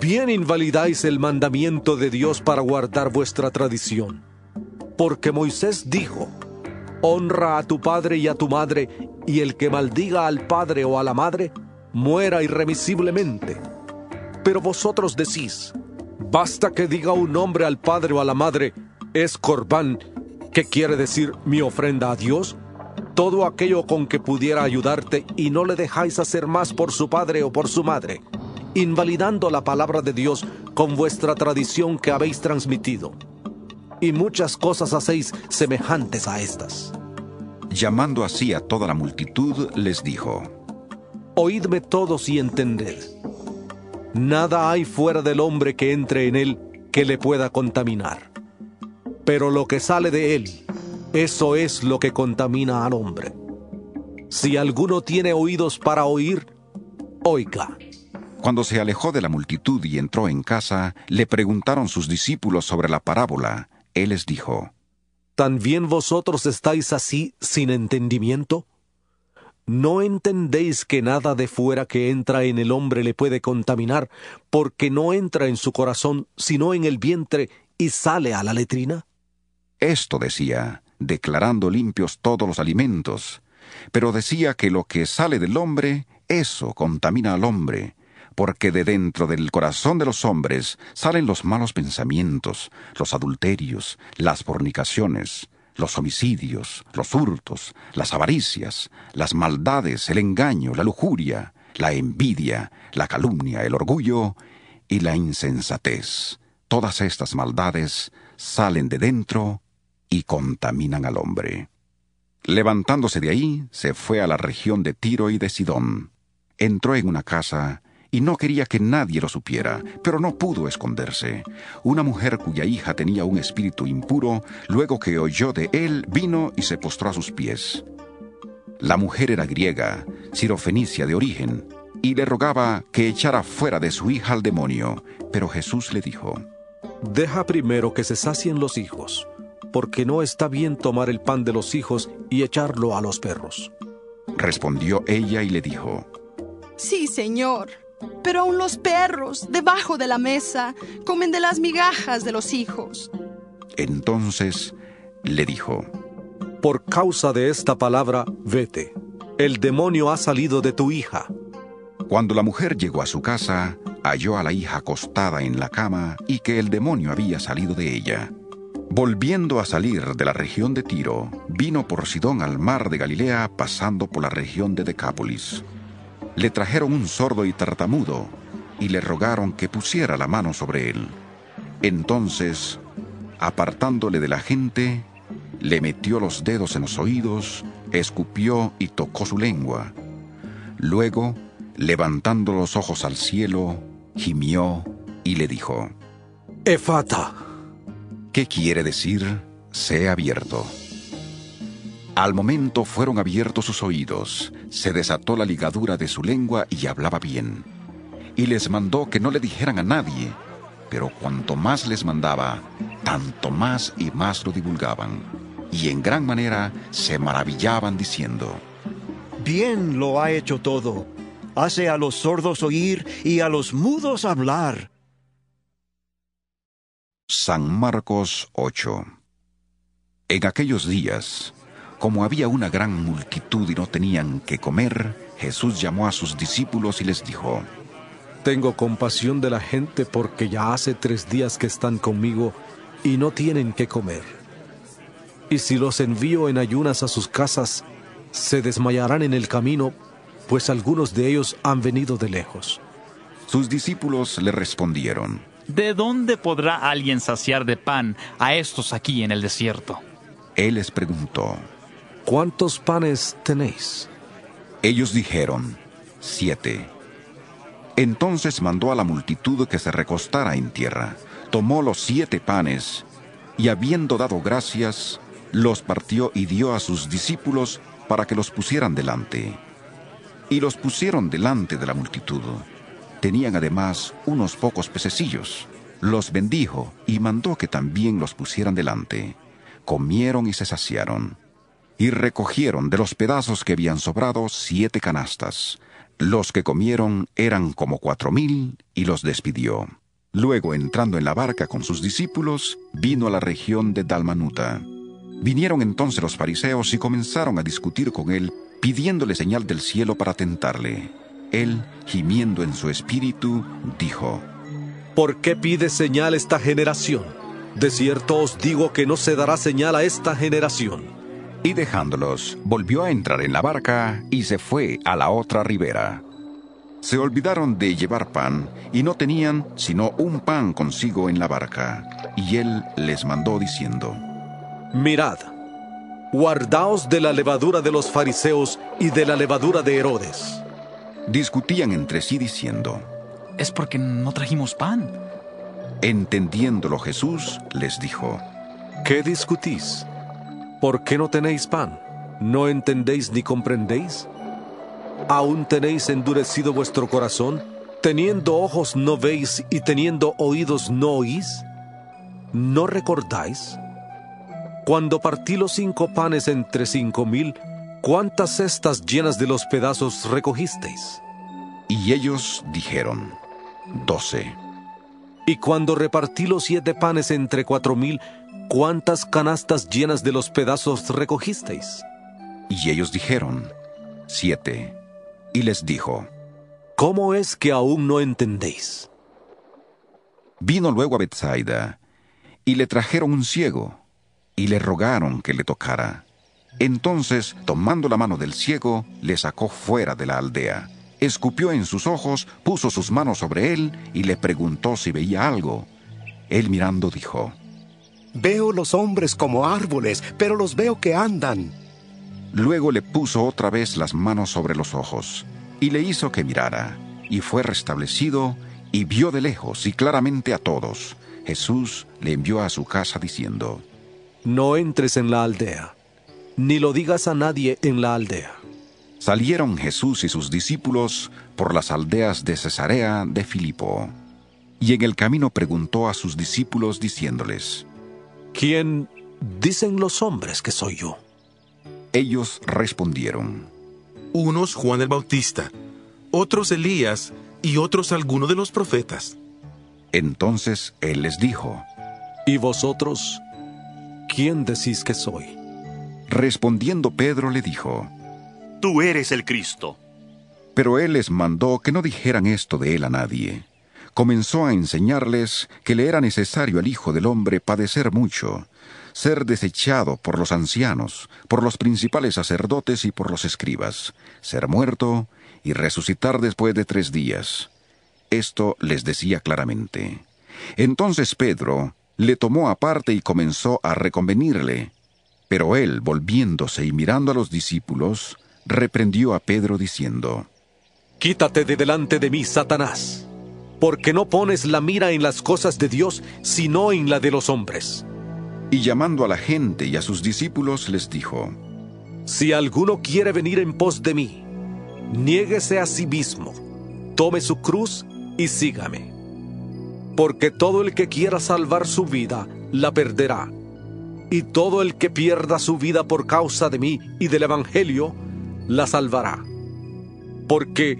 Speaker 4: Bien invalidáis el mandamiento de Dios para guardar vuestra tradición. Porque Moisés dijo, Honra a tu padre y a tu madre, y el que maldiga al padre o a la madre, muera irremisiblemente. Pero vosotros decís, Basta que diga un hombre al padre o a la madre, es corbán, que quiere decir mi ofrenda a Dios, todo aquello con que pudiera ayudarte y no le dejáis hacer más por su padre o por su madre, invalidando la palabra de Dios con vuestra tradición que habéis transmitido. Y muchas cosas hacéis semejantes a estas.
Speaker 1: Llamando así a toda la multitud, les dijo,
Speaker 4: Oídme todos y entended. Nada hay fuera del hombre que entre en él que le pueda contaminar. Pero lo que sale de él, eso es lo que contamina al hombre. Si alguno tiene oídos para oír, oiga.
Speaker 1: Cuando se alejó de la multitud y entró en casa, le preguntaron sus discípulos sobre la parábola. Él les dijo,
Speaker 4: ¿También vosotros estáis así sin entendimiento? ¿No entendéis que nada de fuera que entra en el hombre le puede contaminar, porque no entra en su corazón, sino en el vientre y sale a la letrina?
Speaker 1: Esto decía, declarando limpios todos los alimentos, pero decía que lo que sale del hombre, eso contamina al hombre, porque de dentro del corazón de los hombres salen los malos pensamientos, los adulterios, las fornicaciones, los homicidios, los hurtos, las avaricias, las maldades, el engaño, la lujuria, la envidia, la calumnia, el orgullo y la insensatez. Todas estas maldades salen de dentro y contaminan al hombre. Levantándose de ahí, se fue a la región de Tiro y de Sidón. Entró en una casa y no quería que nadie lo supiera, pero no pudo esconderse. Una mujer cuya hija tenía un espíritu impuro, luego que oyó de él, vino y se postró a sus pies. La mujer era griega, sirofenicia de origen, y le rogaba que echara fuera de su hija al demonio, pero Jesús le dijo,
Speaker 4: Deja primero que se sacien los hijos, porque no está bien tomar el pan de los hijos y echarlo a los perros.
Speaker 1: Respondió ella y le dijo,
Speaker 20: Sí, Señor. Pero aun los perros, debajo de la mesa, comen de las migajas de los hijos.
Speaker 1: Entonces le dijo,
Speaker 4: Por causa de esta palabra, vete. El demonio ha salido de tu hija.
Speaker 1: Cuando la mujer llegó a su casa, halló a la hija acostada en la cama y que el demonio había salido de ella. Volviendo a salir de la región de Tiro, vino por Sidón al mar de Galilea pasando por la región de Decápolis le trajeron un sordo y tartamudo y le rogaron que pusiera la mano sobre él. Entonces, apartándole de la gente, le metió los dedos en los oídos, escupió y tocó su lengua. Luego, levantando los ojos al cielo, gimió y le dijo,
Speaker 4: Efata.
Speaker 1: ¿Qué quiere decir? Sé abierto. Al momento fueron abiertos sus oídos, se desató la ligadura de su lengua y hablaba bien. Y les mandó que no le dijeran a nadie, pero cuanto más les mandaba, tanto más y más lo divulgaban. Y en gran manera se maravillaban diciendo,
Speaker 6: Bien lo ha hecho todo. Hace a los sordos oír y a los mudos hablar.
Speaker 1: San Marcos 8 En aquellos días, como había una gran multitud y no tenían que comer, Jesús llamó a sus discípulos y les dijo,
Speaker 4: Tengo compasión de la gente porque ya hace tres días que están conmigo y no tienen que comer. Y si los envío en ayunas a sus casas, se desmayarán en el camino, pues algunos de ellos han venido de lejos.
Speaker 1: Sus discípulos le respondieron,
Speaker 18: ¿De dónde podrá alguien saciar de pan a estos aquí en el desierto?
Speaker 1: Él les preguntó,
Speaker 4: ¿Cuántos panes tenéis?
Speaker 1: Ellos dijeron, siete. Entonces mandó a la multitud que se recostara en tierra, tomó los siete panes, y habiendo dado gracias, los partió y dio a sus discípulos para que los pusieran delante. Y los pusieron delante de la multitud. Tenían además unos pocos pececillos. Los bendijo y mandó que también los pusieran delante. Comieron y se saciaron y recogieron de los pedazos que habían sobrado siete canastas. Los que comieron eran como cuatro mil y los despidió. Luego, entrando en la barca con sus discípulos, vino a la región de Dalmanuta. Vinieron entonces los fariseos y comenzaron a discutir con él, pidiéndole señal del cielo para tentarle. Él, gimiendo en su espíritu, dijo,
Speaker 4: ¿Por qué pide señal esta generación? De cierto os digo que no se dará señal a esta generación
Speaker 1: y dejándolos, volvió a entrar en la barca y se fue a la otra ribera. Se olvidaron de llevar pan y no tenían sino un pan consigo en la barca. Y él les mandó diciendo,
Speaker 4: Mirad, guardaos de la levadura de los fariseos y de la levadura de Herodes.
Speaker 1: Discutían entre sí diciendo,
Speaker 18: Es porque no trajimos pan.
Speaker 1: Entendiéndolo Jesús les dijo,
Speaker 4: ¿Qué discutís? ¿Por qué no tenéis pan? ¿No entendéis ni comprendéis? ¿Aún tenéis endurecido vuestro corazón? ¿Teniendo ojos no veis y teniendo oídos no oís? ¿No recordáis? Cuando partí los cinco panes entre cinco mil, ¿cuántas cestas llenas de los pedazos recogisteis?
Speaker 1: Y ellos dijeron, doce.
Speaker 4: Y cuando repartí los siete panes entre cuatro mil, ¿cuántas canastas llenas de los pedazos recogisteis?
Speaker 1: Y ellos dijeron, siete. Y les dijo,
Speaker 4: ¿Cómo es que aún no entendéis?
Speaker 1: Vino luego a Bethsaida, y le trajeron un ciego, y le rogaron que le tocara. Entonces, tomando la mano del ciego, le sacó fuera de la aldea. Escupió en sus ojos, puso sus manos sobre él, y le preguntó si veía algo. Él mirando dijo,
Speaker 15: Veo los hombres como árboles, pero los veo que andan.
Speaker 1: Luego le puso otra vez las manos sobre los ojos, y le hizo que mirara, y fue restablecido, y vio de lejos y claramente a todos. Jesús le envió a su casa diciendo,
Speaker 4: No entres en la aldea, ni lo digas a nadie en la aldea.
Speaker 1: Salieron Jesús y sus discípulos por las aldeas de Cesarea de Filipo, y en el camino preguntó a sus discípulos diciéndoles,
Speaker 4: ¿Quién dicen los hombres que soy yo?
Speaker 1: Ellos respondieron,
Speaker 8: Unos Juan el Bautista, otros Elías y otros alguno de los profetas.
Speaker 1: Entonces él les dijo,
Speaker 4: ¿Y vosotros quién decís que soy?
Speaker 1: Respondiendo Pedro le dijo,
Speaker 7: Tú eres el Cristo.
Speaker 1: Pero él les mandó que no dijeran esto de él a nadie. Comenzó a enseñarles que le era necesario al Hijo del Hombre padecer mucho, ser desechado por los ancianos, por los principales sacerdotes y por los escribas, ser muerto y resucitar después de tres días. Esto les decía claramente. Entonces Pedro le tomó aparte y comenzó a reconvenirle. Pero él, volviéndose y mirando a los discípulos, reprendió a Pedro diciendo,
Speaker 4: Quítate de delante de mí, Satanás, porque no pones la mira en las cosas de Dios, sino en la de los hombres.
Speaker 1: Y llamando a la gente y a sus discípulos les dijo,
Speaker 4: Si alguno quiere venir en pos de mí, niéguese a sí mismo, tome su cruz y sígame. Porque todo el que quiera salvar su vida, la perderá. Y todo el que pierda su vida por causa de mí y del Evangelio, la salvará. Porque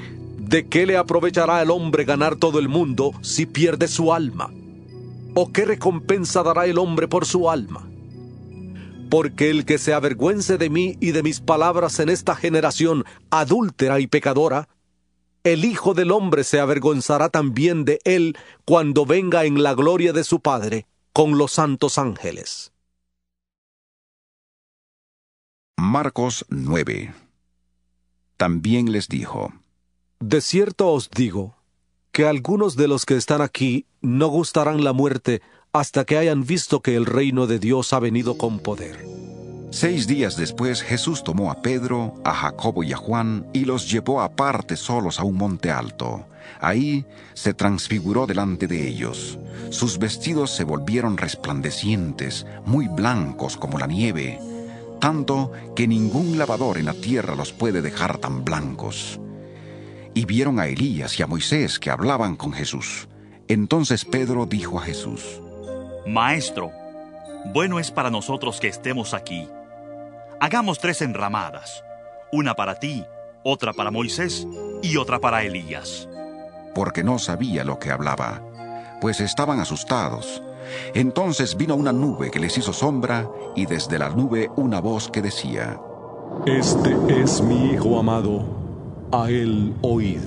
Speaker 4: ¿de qué le aprovechará el hombre ganar todo el mundo si pierde su alma? ¿O qué recompensa dará el hombre por su alma? Porque el que se avergüence de mí y de mis palabras en esta generación adúltera y pecadora, el Hijo del Hombre se avergonzará también de él cuando venga en la gloria de su Padre con los santos ángeles.
Speaker 1: Marcos 9 También les dijo,
Speaker 4: De cierto os digo, que algunos de los que están aquí no gustarán la muerte hasta que hayan visto que el reino de Dios ha venido con poder.
Speaker 1: Seis días después Jesús tomó a Pedro, a Jacobo y a Juan y los llevó aparte solos a un monte alto. Ahí se transfiguró delante de ellos. Sus vestidos se volvieron resplandecientes, muy blancos como la nieve, tanto que ningún lavador en la tierra los puede dejar tan blancos. Y vieron a Elías y a Moisés que hablaban con Jesús. Entonces Pedro dijo a Jesús,
Speaker 7: Maestro, bueno es para nosotros que estemos aquí. Hagamos tres enramadas, una para ti, otra para Moisés y otra para Elías.
Speaker 1: porque no sabía lo que hablaba, pues estaban asustados. Entonces vino una nube que les hizo sombra, y desde la nube una voz que decía,
Speaker 4: Este es mi Hijo amado, a él oíd.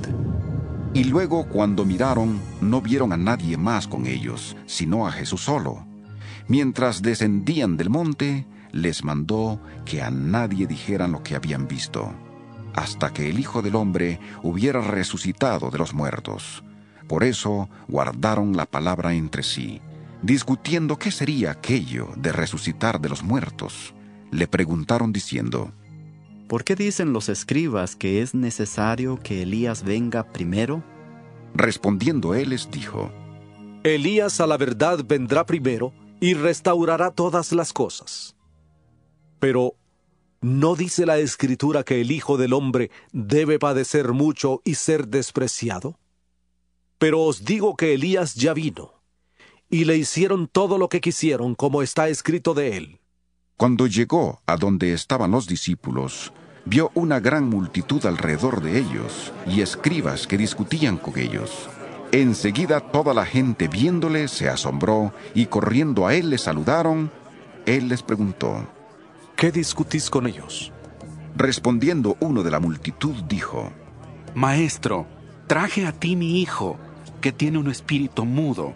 Speaker 1: Y luego cuando miraron, no vieron a nadie más con ellos, sino a Jesús solo. Mientras descendían del monte, les mandó que a nadie dijeran lo que habían visto, hasta que el Hijo del Hombre hubiera resucitado de los muertos. Por eso guardaron la palabra entre sí, discutiendo qué sería aquello de resucitar de los muertos. Le preguntaron diciendo,
Speaker 19: ¿Por qué dicen los escribas que es necesario que Elías venga primero?
Speaker 1: Respondiendo él les dijo,
Speaker 4: Elías a la verdad vendrá primero y restaurará todas las cosas. Pero ¿No dice la Escritura que el Hijo del Hombre debe padecer mucho y ser despreciado? Pero os digo que Elías ya vino, y le hicieron todo lo que quisieron, como está escrito de él.
Speaker 1: Cuando llegó a donde estaban los discípulos, vio una gran multitud alrededor de ellos y escribas que discutían con ellos. Enseguida toda la gente viéndole se asombró y corriendo a él le saludaron. Él les preguntó,
Speaker 4: ¿Qué discutís con ellos?
Speaker 1: Respondiendo uno de la multitud dijo,
Speaker 11: Maestro, traje a ti mi hijo, que tiene un espíritu mudo,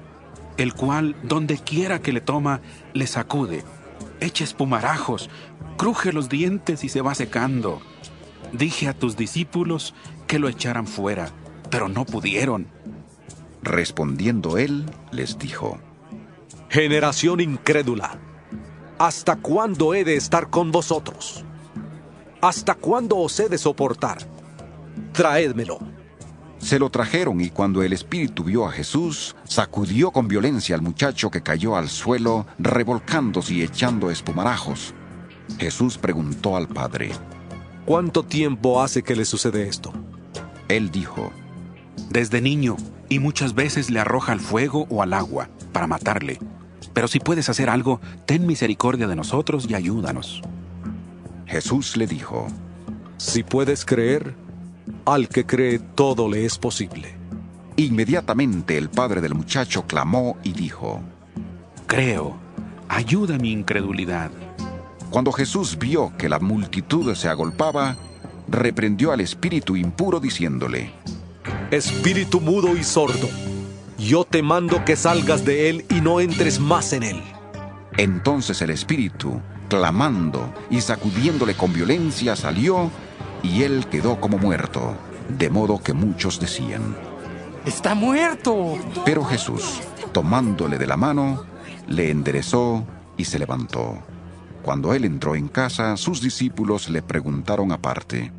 Speaker 11: el cual, donde quiera que le toma, le sacude echa espumarajos, cruje los dientes y se va secando. Dije a tus discípulos que lo echaran fuera, pero no pudieron.
Speaker 1: Respondiendo él, les dijo,
Speaker 4: Generación incrédula, ¿hasta cuándo he de estar con vosotros? ¿Hasta cuándo os he de soportar? Traédmelo.
Speaker 1: Se lo trajeron y cuando el espíritu vio a Jesús, sacudió con violencia al muchacho que cayó al suelo, revolcándose y echando espumarajos. Jesús preguntó al padre,
Speaker 4: ¿Cuánto tiempo hace que le sucede esto?
Speaker 1: Él dijo,
Speaker 11: Desde niño, y muchas veces le arroja al fuego o al agua para matarle. Pero si puedes hacer algo, ten misericordia de nosotros y ayúdanos.
Speaker 1: Jesús le dijo,
Speaker 4: Si puedes creer, al que cree todo le es posible.
Speaker 1: Inmediatamente el padre del muchacho clamó y dijo,
Speaker 11: Creo, ayuda mi incredulidad.
Speaker 1: Cuando Jesús vio que la multitud se agolpaba, reprendió al espíritu impuro diciéndole,
Speaker 4: Espíritu mudo y sordo, yo te mando que salgas de él y no entres más en él.
Speaker 1: Entonces el espíritu, clamando y sacudiéndole con violencia, salió y él quedó como muerto, de modo que muchos decían,
Speaker 21: ¡Está muerto!
Speaker 1: Pero Jesús, tomándole de la mano, le enderezó y se levantó. Cuando él entró en casa, sus discípulos le preguntaron aparte,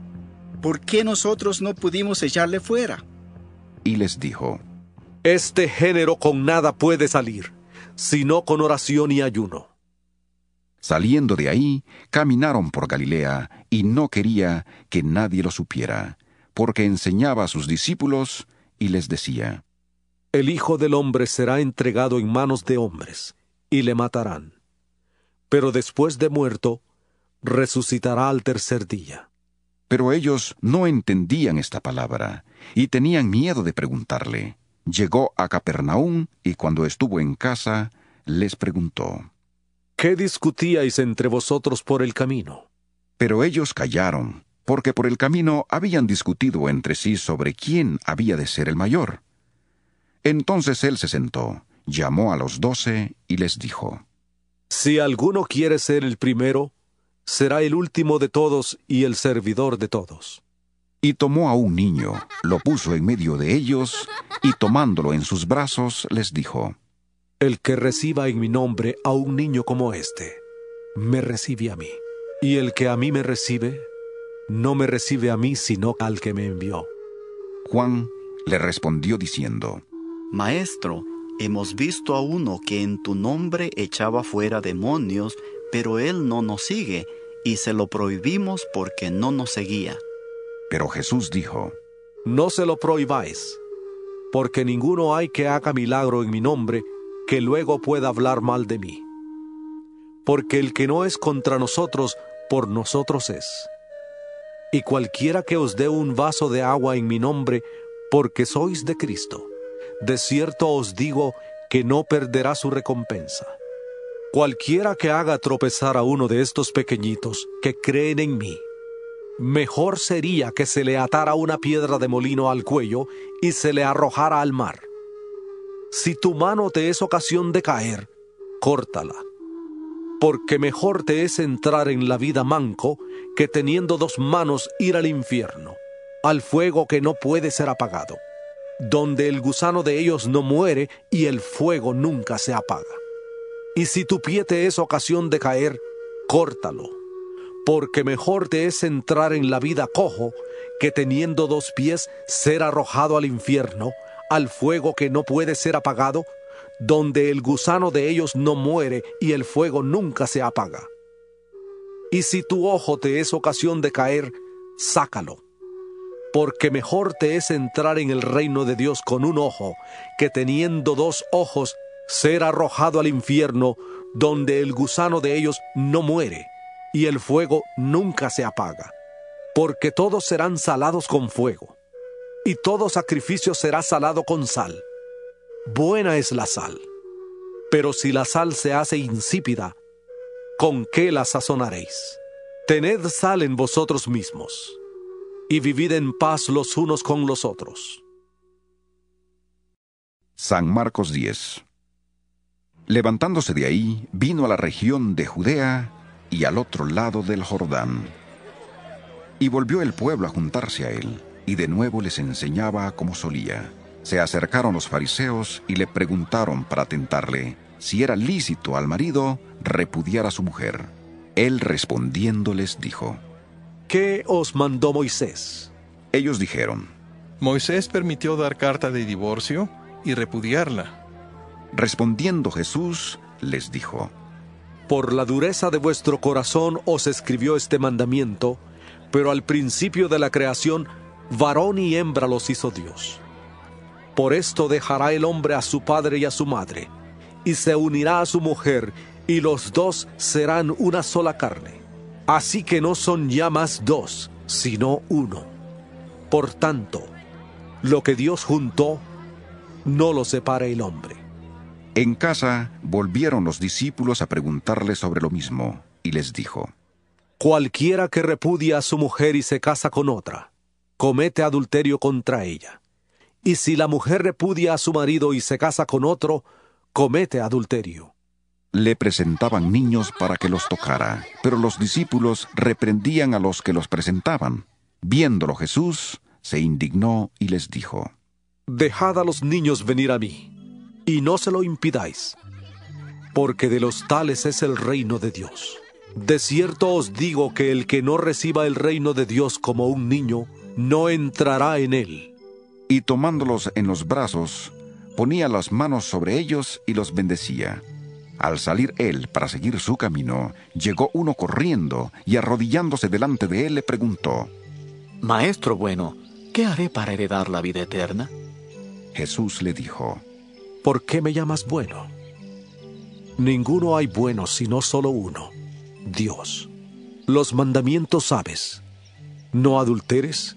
Speaker 22: ¿Por qué nosotros no pudimos echarle fuera?
Speaker 1: Y les dijo,
Speaker 4: Este género con nada puede salir, sino con oración y ayuno.
Speaker 1: Saliendo de ahí, caminaron por Galilea, y no quería que nadie lo supiera, porque enseñaba a sus discípulos y les decía,
Speaker 4: El Hijo del Hombre será entregado en manos de hombres, y le matarán. Pero después de muerto, resucitará al tercer día.
Speaker 1: Pero ellos no entendían esta palabra, y tenían miedo de preguntarle. Llegó a Capernaum, y cuando estuvo en casa, les preguntó,
Speaker 4: ¿Qué discutíais entre vosotros por el camino?
Speaker 1: Pero ellos callaron, porque por el camino habían discutido entre sí sobre quién había de ser el mayor. Entonces él se sentó, llamó a los doce y les dijo,
Speaker 4: Si alguno quiere ser el primero, será el último de todos y el servidor de todos.
Speaker 1: Y tomó a un niño, lo puso en medio de ellos, y tomándolo en sus brazos, les dijo,
Speaker 4: El que reciba en mi nombre a un niño como este, me recibe a mí. Y el que a mí me recibe, no me recibe a mí, sino al que me envió.
Speaker 1: Juan le respondió diciendo,
Speaker 19: Maestro, hemos visto a uno que en tu nombre echaba fuera demonios, pero él no nos sigue, y se lo prohibimos porque no nos seguía.
Speaker 1: Pero Jesús dijo,
Speaker 4: No se lo prohibáis, porque ninguno hay que haga milagro en mi nombre que luego pueda hablar mal de mí. Porque el que no es contra nosotros, por nosotros es. Y cualquiera que os dé un vaso de agua en mi nombre, porque sois de Cristo, de cierto os digo que no perderá su recompensa. Cualquiera que haga tropezar a uno de estos pequeñitos que creen en mí, mejor sería que se le atara una piedra de molino al cuello y se le arrojara al mar. Si tu mano te es ocasión de caer, córtala, porque mejor te es entrar en la vida manco que teniendo dos manos ir al infierno, al fuego que no puede ser apagado, donde el gusano de ellos no muere y el fuego nunca se apaga. Y si tu pie te es ocasión de caer, córtalo, porque mejor te es entrar en la vida cojo que teniendo dos pies ser arrojado al infierno, al fuego que no puede ser apagado, donde el gusano de ellos no muere y el fuego nunca se apaga. Y si tu ojo te es ocasión de caer, sácalo. Porque mejor te es entrar en el reino de Dios con un ojo, que teniendo dos ojos ser arrojado al infierno, donde el gusano de ellos no muere, y el fuego nunca se apaga. Porque todos serán salados con fuego, y todo sacrificio será salado con sal. Buena es la sal. Pero si la sal se hace insípida, ¿con qué la sazonaréis? Tened sal en vosotros mismos, y vivid en paz los unos con los otros.
Speaker 1: San Marcos 10 Levantándose de ahí, vino a la región de Judea y al otro lado del Jordán. Y volvió el pueblo a juntarse a él, y de nuevo les enseñaba como solía. Se acercaron los fariseos y le preguntaron para tentarle si era lícito al marido repudiar a su mujer. Él respondiendo les dijo,
Speaker 4: ¿Qué os mandó Moisés?
Speaker 1: Ellos dijeron,
Speaker 23: Moisés permitió dar carta de divorcio y repudiarla.
Speaker 1: Respondiendo Jesús, les dijo,
Speaker 4: Por la dureza de vuestro corazón os escribió este mandamiento, pero al principio de la creación, varón y hembra los hizo Dios. Por esto dejará el hombre a su padre y a su madre, y se unirá a su mujer, y los dos serán una sola carne. Así que no son ya más dos, sino uno. Por tanto, lo que Dios juntó, no lo separe el hombre.
Speaker 1: En casa volvieron los discípulos a preguntarle sobre lo mismo, y les dijo,
Speaker 4: Cualquiera que repudia a su mujer y se casa con otra, comete adulterio contra ella. Y si la mujer repudia a su marido y se casa con otro, comete adulterio.
Speaker 1: Le presentaban niños para que los tocara, pero los discípulos reprendían a los que los presentaban. Viéndolo Jesús, se indignó y les dijo,
Speaker 4: Dejad a los niños venir a mí y no se lo impidáis, porque de los tales es el reino de Dios. De cierto os digo que el que no reciba el reino de Dios como un niño, no entrará en él.
Speaker 1: Y tomándolos en los brazos, ponía las manos sobre ellos y los bendecía. Al salir él para seguir su camino, llegó uno corriendo y arrodillándose delante de él le preguntó,
Speaker 9: Maestro bueno, ¿qué haré para heredar la vida eterna?
Speaker 1: Jesús le dijo,
Speaker 4: ¿por qué me llamas bueno? Ninguno hay bueno sino solo uno, Dios. Los mandamientos sabes. No adulteres,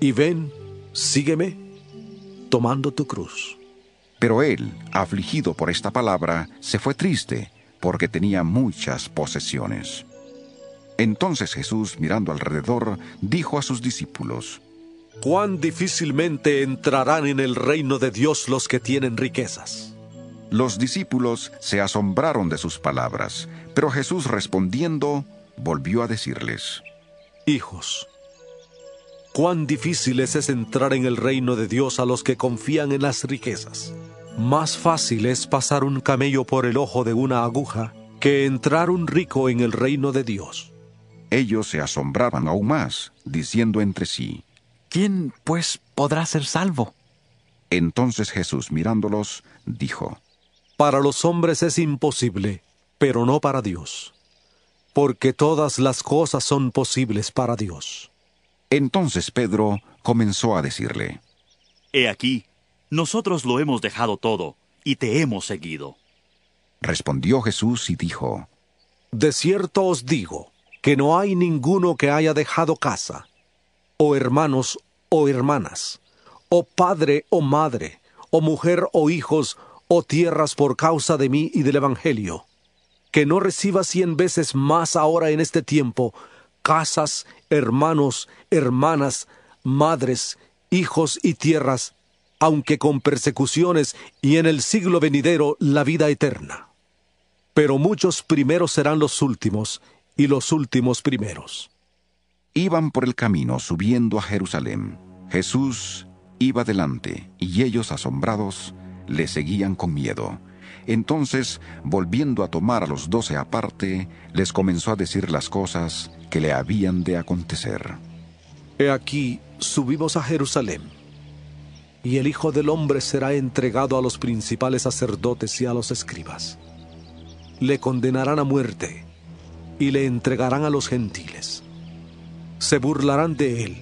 Speaker 4: y ven, sígueme, tomando tu cruz.
Speaker 1: Pero él, afligido por esta palabra, se fue triste, porque tenía muchas posesiones. Entonces Jesús, mirando alrededor, dijo a sus discípulos,
Speaker 4: cuán difícilmente entrarán en el reino de Dios los que tienen riquezas.
Speaker 1: Los discípulos se asombraron de sus palabras, pero Jesús respondiendo, volvió a decirles,
Speaker 4: Hijos, cuán difícil es entrar en el reino de Dios a los que confían en las riquezas. Más fácil es pasar un camello por el ojo de una aguja que entrar un rico en el reino de Dios.
Speaker 1: Ellos se asombraban aún más, diciendo entre sí,
Speaker 18: ¿quién pues podrá ser salvo?
Speaker 1: Entonces Jesús mirándolos, dijo,
Speaker 4: Para los hombres es imposible, pero no para Dios, porque todas las cosas son posibles para Dios.
Speaker 1: Entonces Pedro comenzó a decirle,
Speaker 7: He aquí, nosotros lo hemos dejado todo, y te hemos seguido.
Speaker 1: Respondió Jesús y dijo,
Speaker 4: De cierto os digo, que no hay ninguno que haya dejado casa, o hermanos o hermanas, o padre o madre, o mujer o hijos, o tierras por causa de mí y del Evangelio, que no reciba cien veces más ahora en este tiempo, casas, hermanos, hermanas, madres, hijos y tierras, aunque con persecuciones y en el siglo venidero la vida eterna. Pero muchos primeros serán los últimos, y los últimos primeros.
Speaker 1: Iban por el camino subiendo a Jerusalén. Jesús iba delante, y ellos, asombrados, le seguían con miedo. Entonces, volviendo a tomar a los doce aparte, les comenzó a decir las cosas que le habían de acontecer.
Speaker 4: He aquí, subimos a Jerusalén, y el Hijo del Hombre será entregado a los principales sacerdotes y a los escribas. Le condenarán a muerte, y le entregarán a los gentiles. Se burlarán de él,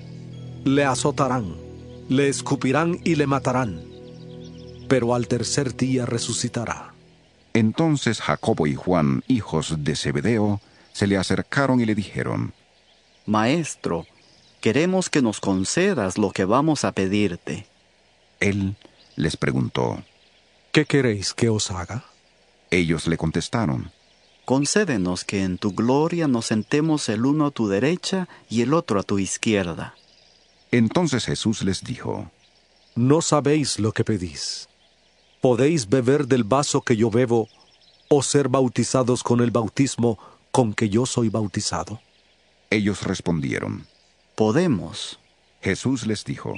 Speaker 4: le azotarán, le escupirán y le matarán, pero al tercer día resucitará.
Speaker 1: Entonces Jacobo y Juan, hijos de Zebedeo, se le acercaron y le dijeron,
Speaker 19: Maestro, queremos que nos concedas lo que vamos a pedirte.
Speaker 1: Él les preguntó,
Speaker 4: ¿Qué queréis que os haga?
Speaker 1: Ellos le contestaron,
Speaker 19: Concédenos que en tu gloria nos sentemos el uno a tu derecha y el otro a tu izquierda.
Speaker 1: Entonces Jesús les dijo,
Speaker 4: No sabéis lo que pedís. ¿Podéis beber del vaso que yo bebo o ser bautizados con el bautismo con que yo soy bautizado?
Speaker 1: Ellos respondieron,
Speaker 19: Podemos.
Speaker 1: Jesús les dijo,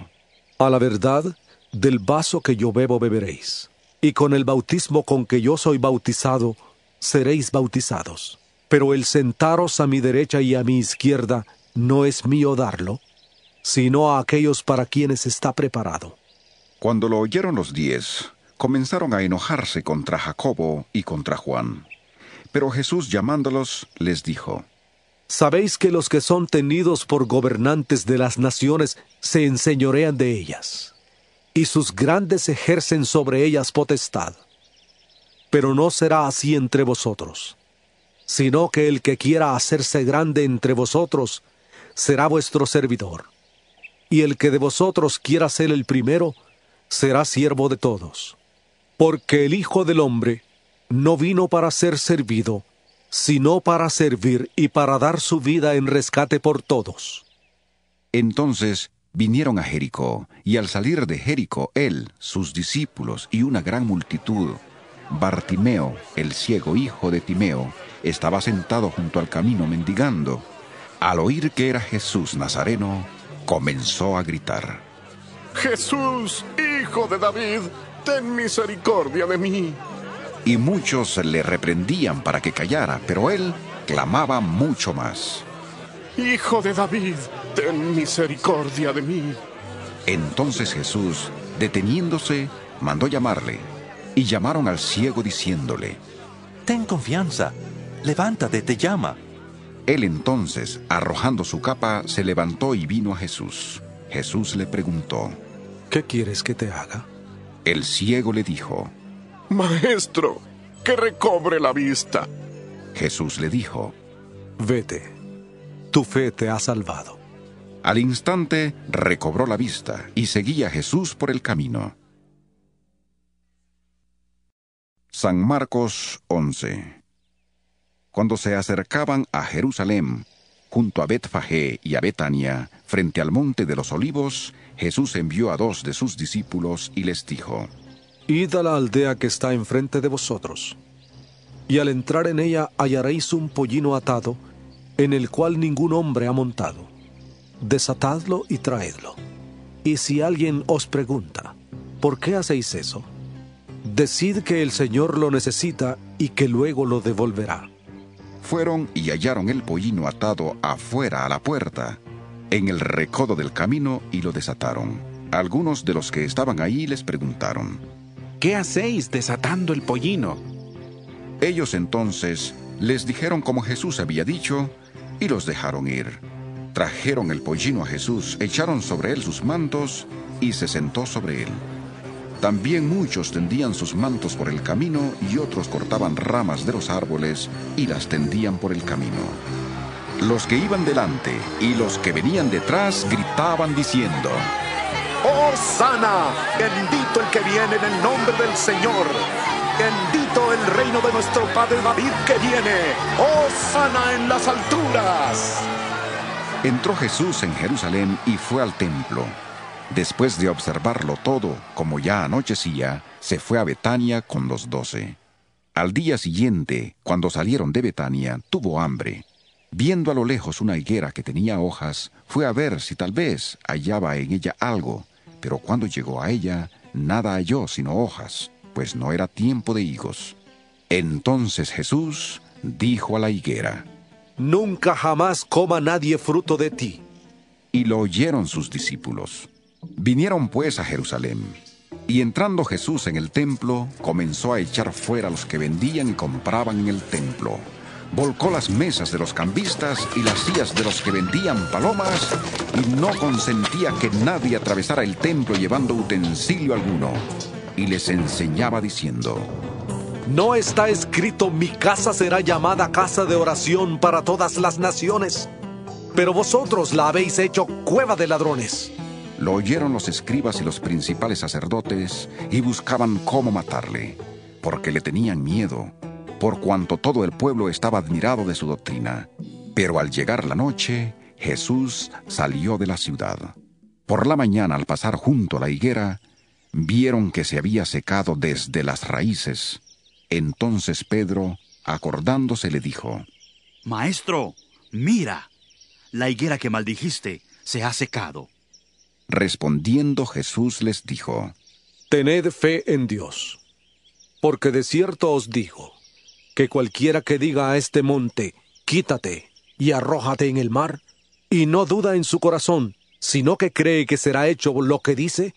Speaker 4: A la verdad, del vaso que yo bebo beberéis, y con el bautismo con que yo soy bautizado, seréis bautizados. Pero el sentaros a mi derecha y a mi izquierda no es mío darlo, sino a aquellos para quienes está preparado.
Speaker 1: Cuando lo oyeron los diez, comenzaron a enojarse contra Jacobo y contra Juan. Pero Jesús llamándolos les dijo,
Speaker 4: Sabéis que los que son tenidos por gobernantes de las naciones se enseñorean de ellas, y sus grandes ejercen sobre ellas potestad. Pero no será así entre vosotros, sino que el que quiera hacerse grande entre vosotros será vuestro servidor, y el que de vosotros quiera ser el primero será siervo de todos. Porque el Hijo del Hombre no vino para ser servido, sino para servir y para dar su vida en rescate por todos.
Speaker 1: Entonces vinieron a Jericó, y al salir de Jericó, él, sus discípulos y una gran multitud, Bartimeo, el ciego hijo de Timeo, estaba sentado junto al camino mendigando. Al oír que era Jesús Nazareno, comenzó a gritar.
Speaker 8: Jesús, hijo de David, ten misericordia de mí.
Speaker 1: Y muchos le reprendían para que callara, pero él clamaba mucho más.
Speaker 8: Hijo de David, ten misericordia de mí.
Speaker 1: Entonces Jesús, deteniéndose, mandó llamarle, y llamaron al ciego diciéndole,
Speaker 24: Ten confianza, levántate, te llama.
Speaker 1: Él entonces, arrojando su capa, se levantó y vino a Jesús. Jesús le preguntó,
Speaker 4: ¿Qué quieres que te haga?
Speaker 1: El ciego le dijo,
Speaker 8: Maestro, que recobre la vista.
Speaker 1: Jesús le dijo,
Speaker 4: Vete, tu fe te ha salvado.
Speaker 1: Al instante recobró la vista y seguía a Jesús por el camino. San Marcos 11 Cuando se acercaban a Jerusalén, junto a Betfagé y a Betania, frente al monte de los olivos, Jesús envió a dos de sus discípulos y les dijo,
Speaker 4: Id a la aldea que está enfrente de vosotros, y al entrar en ella hallaréis un pollino atado, en el cual ningún hombre ha montado. Desatadlo y traedlo. Y si alguien os pregunta, ¿por qué hacéis eso? Decid que el Señor lo necesita y que luego lo devolverá.
Speaker 1: Fueron y hallaron el pollino atado afuera a la puerta, en el recodo del camino, y lo desataron. Algunos de los que estaban ahí les preguntaron,
Speaker 11: ¿Qué hacéis desatando el pollino?
Speaker 1: Ellos entonces les dijeron como Jesús había dicho, y los dejaron ir. Trajeron el pollino a Jesús, echaron sobre él sus mantos, y se sentó sobre él. También muchos tendían sus mantos por el camino y otros cortaban ramas de los árboles y las tendían por el camino. Los que iban delante y los que venían detrás gritaban diciendo,
Speaker 3: ¡Oh, sana! Bendito el que viene en el nombre del Señor. Bendito el reino de nuestro Padre David que viene. ¡Oh, sana en las alturas!
Speaker 1: Entró Jesús en Jerusalén y fue al templo. Después de observarlo todo, como ya anochecía, se fue a Betania con los doce. Al día siguiente, cuando salieron de Betania, tuvo hambre. Viendo a lo lejos una higuera que tenía hojas, fue a ver si tal vez hallaba en ella algo, pero cuando llegó a ella, nada halló sino hojas, pues no era tiempo de higos. Entonces Jesús dijo a la higuera,
Speaker 4: Nunca jamás coma nadie fruto de ti.
Speaker 1: Y lo oyeron sus discípulos. Vinieron pues a Jerusalén. Y entrando Jesús en el templo, comenzó a echar fuera a los que vendían y compraban en el templo. Volcó las mesas de los cambistas y las sillas de los que vendían palomas, y no consentía que nadie atravesara el templo llevando utensilio alguno. Y les enseñaba diciendo,
Speaker 4: ¿No está escrito mi casa será llamada casa de oración para todas las naciones? Pero vosotros la habéis hecho cueva de ladrones.
Speaker 1: Lo oyeron los escribas y los principales sacerdotes y buscaban cómo matarle, porque le tenían miedo, por cuanto todo el pueblo estaba admirado de su doctrina. Pero al llegar la noche, Jesús salió de la ciudad. Por la mañana, al pasar junto a la higuera, vieron que se había secado desde las raíces. Entonces Pedro, acordándose, le dijo,
Speaker 7: Maestro, mira, la higuera que maldijiste se ha secado.
Speaker 1: Respondiendo Jesús les dijo,
Speaker 4: Tened fe en Dios, porque de cierto os digo, que cualquiera que diga a este monte, quítate y arrójate en el mar, y no duda en su corazón, sino que cree que será hecho lo que dice,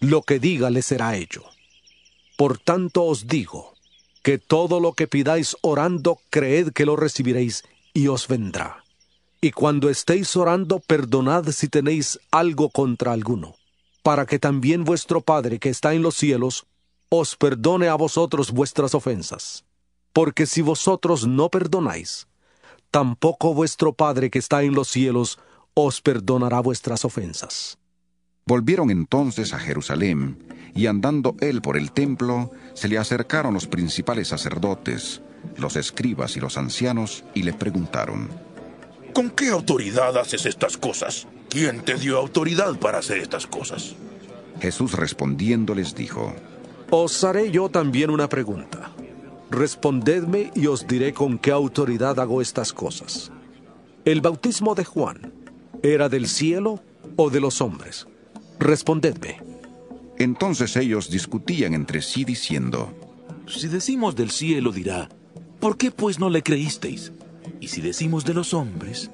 Speaker 4: lo que diga le será hecho. Por tanto os digo, que todo lo que pidáis orando, creed que lo recibiréis y os vendrá. Y cuando estéis orando, perdonad si tenéis algo contra alguno, para que también vuestro Padre que está en los cielos os perdone a vosotros vuestras ofensas. Porque si vosotros no perdonáis, tampoco vuestro Padre que está en los cielos os perdonará vuestras ofensas.
Speaker 1: Volvieron entonces a Jerusalén, y andando él por el templo, se le acercaron los principales sacerdotes, los escribas y los ancianos, y le preguntaron,
Speaker 8: ¿Con qué autoridad haces estas cosas? ¿Quién te dio autoridad para hacer estas cosas?
Speaker 1: Jesús respondiendo les dijo,
Speaker 4: Os haré yo también una pregunta. Respondedme y os diré con qué autoridad hago estas cosas. ¿El bautismo de Juan era del cielo o de los hombres? Respondedme.
Speaker 1: Entonces ellos discutían entre sí diciendo,
Speaker 14: Si decimos del cielo dirá, ¿por qué pues no le creísteis? Y si decimos de los hombres...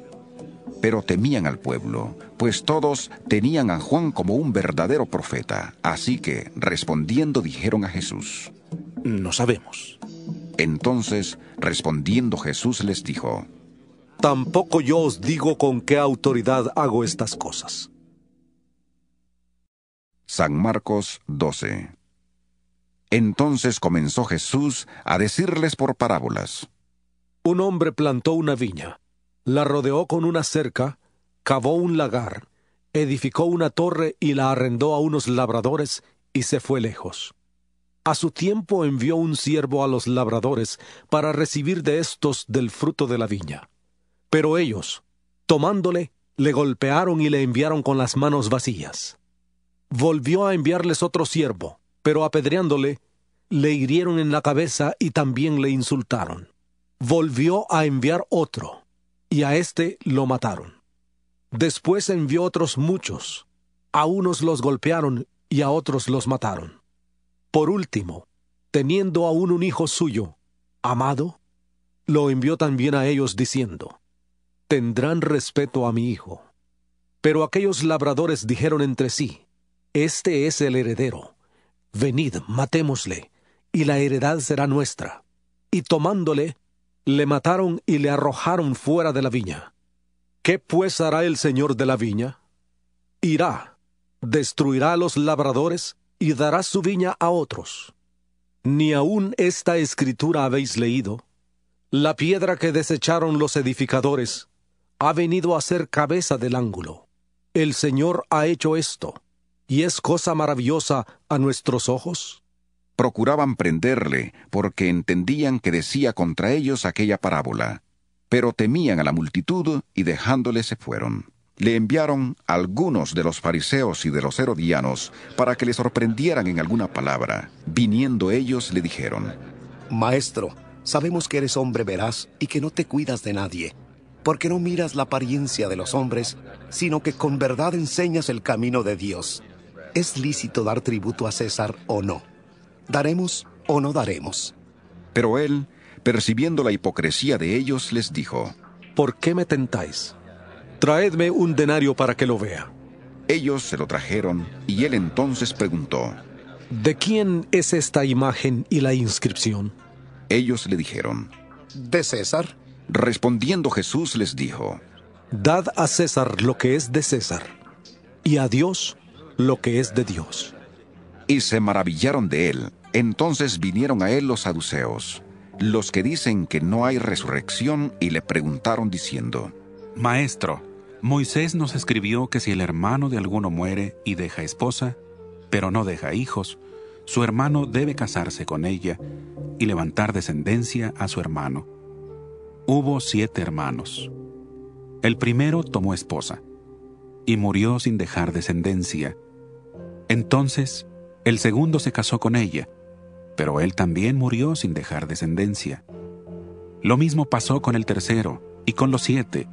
Speaker 1: Pero temían al pueblo, pues todos tenían a Juan como un verdadero profeta. Así que, respondiendo, dijeron a Jesús,
Speaker 14: No sabemos.
Speaker 1: Entonces, respondiendo Jesús les dijo,
Speaker 4: Tampoco yo os digo con qué autoridad hago estas cosas.
Speaker 1: San Marcos 12 Entonces comenzó Jesús a decirles por parábolas.
Speaker 4: Un hombre plantó una viña, la rodeó con una cerca, cavó un lagar, edificó una torre y la arrendó a unos labradores y se fue lejos. A su tiempo envió un siervo a los labradores para recibir de éstos del fruto de la viña. Pero ellos, tomándole, le golpearon y le enviaron con las manos vacías. Volvió a enviarles otro siervo, pero apedreándole, le hirieron en la cabeza y también le insultaron. Volvió a enviar otro, y a éste lo mataron. Después envió otros muchos. A unos los golpearon y a otros los mataron. Por último, teniendo aún un hijo suyo, amado, lo envió también a ellos diciendo, Tendrán respeto a mi hijo. Pero aquellos labradores dijeron entre sí, Este es el heredero. Venid, matémosle, y la heredad será nuestra. Y tomándole, le mataron y le arrojaron fuera de la viña. ¿Qué pues hará el señor de la viña? Irá, destruirá a los labradores y dará su viña a otros. Ni aun esta escritura habéis leído. La piedra que desecharon los edificadores ha venido a ser cabeza del ángulo. El Señor ha hecho esto, y es cosa maravillosa a nuestros ojos.
Speaker 1: Procuraban prenderle, porque entendían que decía contra ellos aquella parábola. Pero temían a la multitud y dejándole se fueron. Le enviaron algunos de los fariseos y de los herodianos para que le sorprendieran en alguna palabra. Viniendo ellos le dijeron,
Speaker 15: Maestro, sabemos que eres hombre veraz y que no te cuidas de nadie. porque no miras la apariencia de los hombres, sino que con verdad enseñas el camino de Dios. ¿Es lícito dar tributo a César o no? ¿Daremos o no daremos?
Speaker 1: Pero él, percibiendo la hipocresía de ellos, les dijo,
Speaker 4: ¿Por qué me tentáis? Traedme un denario para que lo vea.
Speaker 1: Ellos se lo trajeron, y él entonces preguntó,
Speaker 4: ¿De quién es esta imagen y la inscripción?
Speaker 1: Ellos le dijeron,
Speaker 15: ¿De César?
Speaker 1: Respondiendo Jesús les dijo,
Speaker 4: Dad a César lo que es de César, y a Dios lo que es de Dios.
Speaker 1: Y se maravillaron de él. Entonces vinieron a él los saduceos, los que dicen que no hay resurrección, y le preguntaron diciendo,
Speaker 11: Maestro, Moisés nos escribió que si el hermano de alguno muere y deja esposa, pero no deja hijos, su hermano debe casarse con ella y levantar descendencia a su hermano. Hubo siete hermanos. El primero tomó esposa y murió sin dejar descendencia. Entonces, el segundo se casó con ella, pero él también murió sin dejar descendencia. Lo mismo pasó con el tercero y con los siete.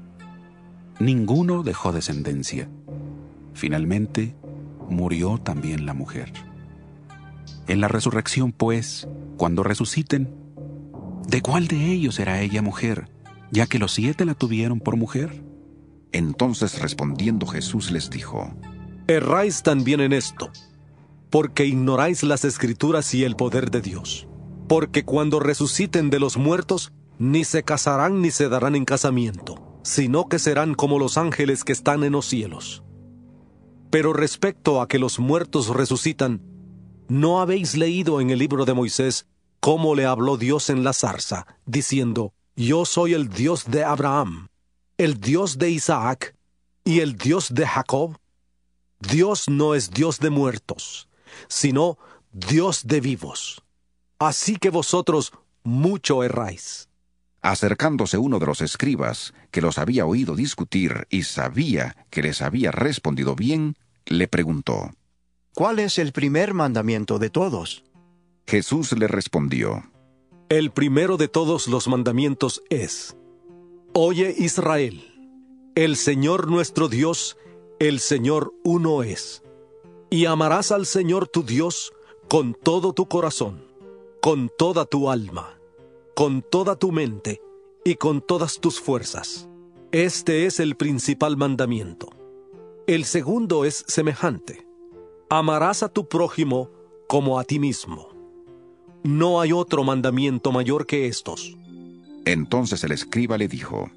Speaker 11: Ninguno dejó descendencia. Finalmente, murió también la mujer. En la resurrección, pues, cuando resuciten, ¿de cuál de ellos será ella mujer, ya que los siete la tuvieron por mujer?
Speaker 1: Entonces respondiendo Jesús les dijo,
Speaker 4: Erráis también en esto, porque ignoráis las escrituras y el poder de Dios. Porque cuando resuciten de los muertos, ni se casarán ni se darán en casamiento, sino que serán como los ángeles que están en los cielos. Pero respecto a que los muertos resucitan, ¿no habéis leído en el libro de Moisés cómo le habló Dios en la zarza, diciendo, Yo soy el Dios de Abraham, el Dios de Isaac y el Dios de Jacob? Dios no es Dios de muertos, sino Dios de vivos. Así que vosotros mucho erráis.
Speaker 1: Acercándose uno de los escribas, que los había oído discutir y sabía que les había respondido bien, le preguntó,
Speaker 6: ¿Cuál es el primer mandamiento de todos?
Speaker 1: Jesús le respondió,
Speaker 4: El primero de todos los mandamientos es, Oye Israel, el Señor nuestro Dios, el Señor uno es, y amarás al Señor tu Dios con todo tu corazón, con toda tu alma con toda tu mente y con todas tus fuerzas. Este es el principal mandamiento. El segundo es semejante. Amarás a tu prójimo como a ti mismo. No hay otro mandamiento mayor que estos.
Speaker 1: Entonces el escriba le dijo,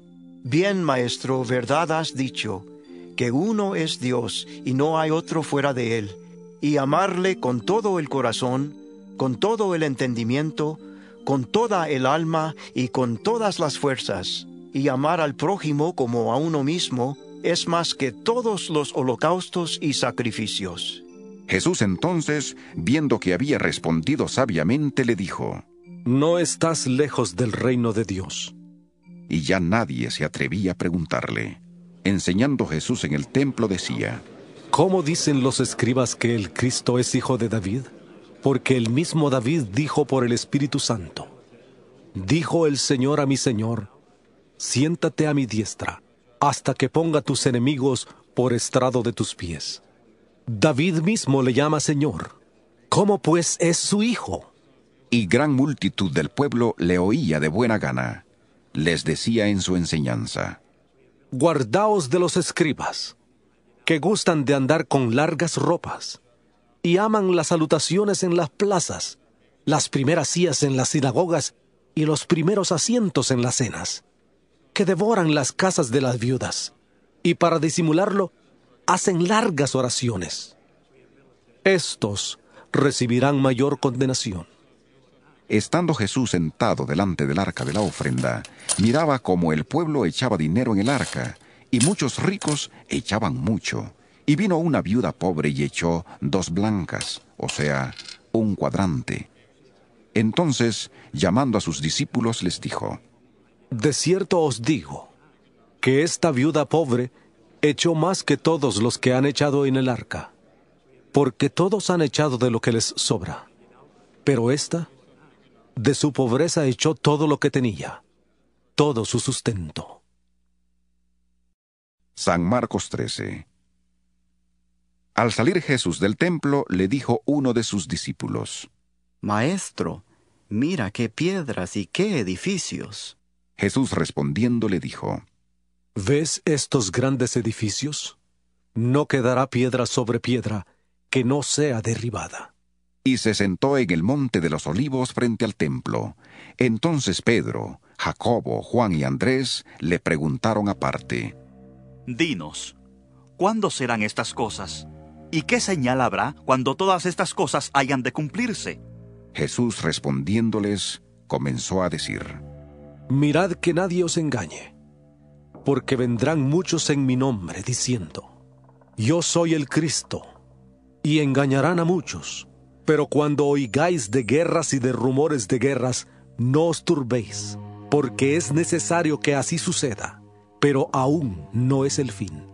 Speaker 6: Bien, maestro, verdad has dicho, que uno es Dios y no hay otro fuera de él, y amarle con todo el corazón, con todo el entendimiento, con toda el alma y con todas las fuerzas, y amar al prójimo como a uno mismo es más que todos los holocaustos y sacrificios.
Speaker 1: Jesús entonces, viendo que había respondido sabiamente, le dijo,
Speaker 4: No estás lejos del reino de Dios.
Speaker 1: Y ya nadie se atrevía a preguntarle. Enseñando Jesús en el templo decía,
Speaker 4: ¿Cómo dicen los escribas que el Cristo es hijo de David? Porque el mismo David dijo por el Espíritu Santo, Dijo el Señor a mi Señor, siéntate a mi diestra, hasta que ponga tus enemigos por estrado de tus pies. David mismo le llama Señor. ¿Cómo pues es su hijo?
Speaker 1: Y gran multitud del pueblo le oía de buena gana. Les decía en su enseñanza,
Speaker 4: Guardaos de los escribas, que gustan de andar con largas ropas y aman las salutaciones en las plazas, las primeras sillas en las sinagogas y los primeros asientos en las cenas, que devoran las casas de las viudas, y para disimularlo hacen largas oraciones. Estos recibirán mayor condenación.
Speaker 1: Estando Jesús sentado delante del arca de la ofrenda, miraba cómo el pueblo echaba dinero en el arca, y muchos ricos echaban mucho. Y vino una viuda pobre y echó dos blancas, o sea, un cuadrante. Entonces, llamando a sus discípulos, les dijo,
Speaker 4: De cierto os digo, que esta viuda pobre echó más que todos los que han echado en el arca, porque todos han echado de lo que les sobra. Pero ésta, de su pobreza echó todo lo que tenía, todo su sustento.
Speaker 1: San Marcos 13. Al salir Jesús del templo, le dijo uno de sus discípulos,
Speaker 19: Maestro, mira qué piedras y qué edificios.
Speaker 1: Jesús respondiendo le dijo,
Speaker 4: ¿Ves estos grandes edificios? No quedará piedra sobre piedra que no sea derribada.
Speaker 1: Y se sentó en el monte de los olivos frente al templo. Entonces Pedro, Jacobo, Juan y Andrés le preguntaron aparte,
Speaker 7: Dinos, ¿cuándo serán estas cosas? ¿Y qué señal habrá cuando todas estas cosas hayan de cumplirse?
Speaker 1: Jesús respondiéndoles, comenzó a decir,
Speaker 4: Mirad que nadie os engañe, porque vendrán muchos en mi nombre diciendo, Yo soy el Cristo, y engañarán a muchos. Pero cuando oigáis de guerras y de rumores de guerras, no os turbéis, porque es necesario que así suceda, pero aún no es el fin.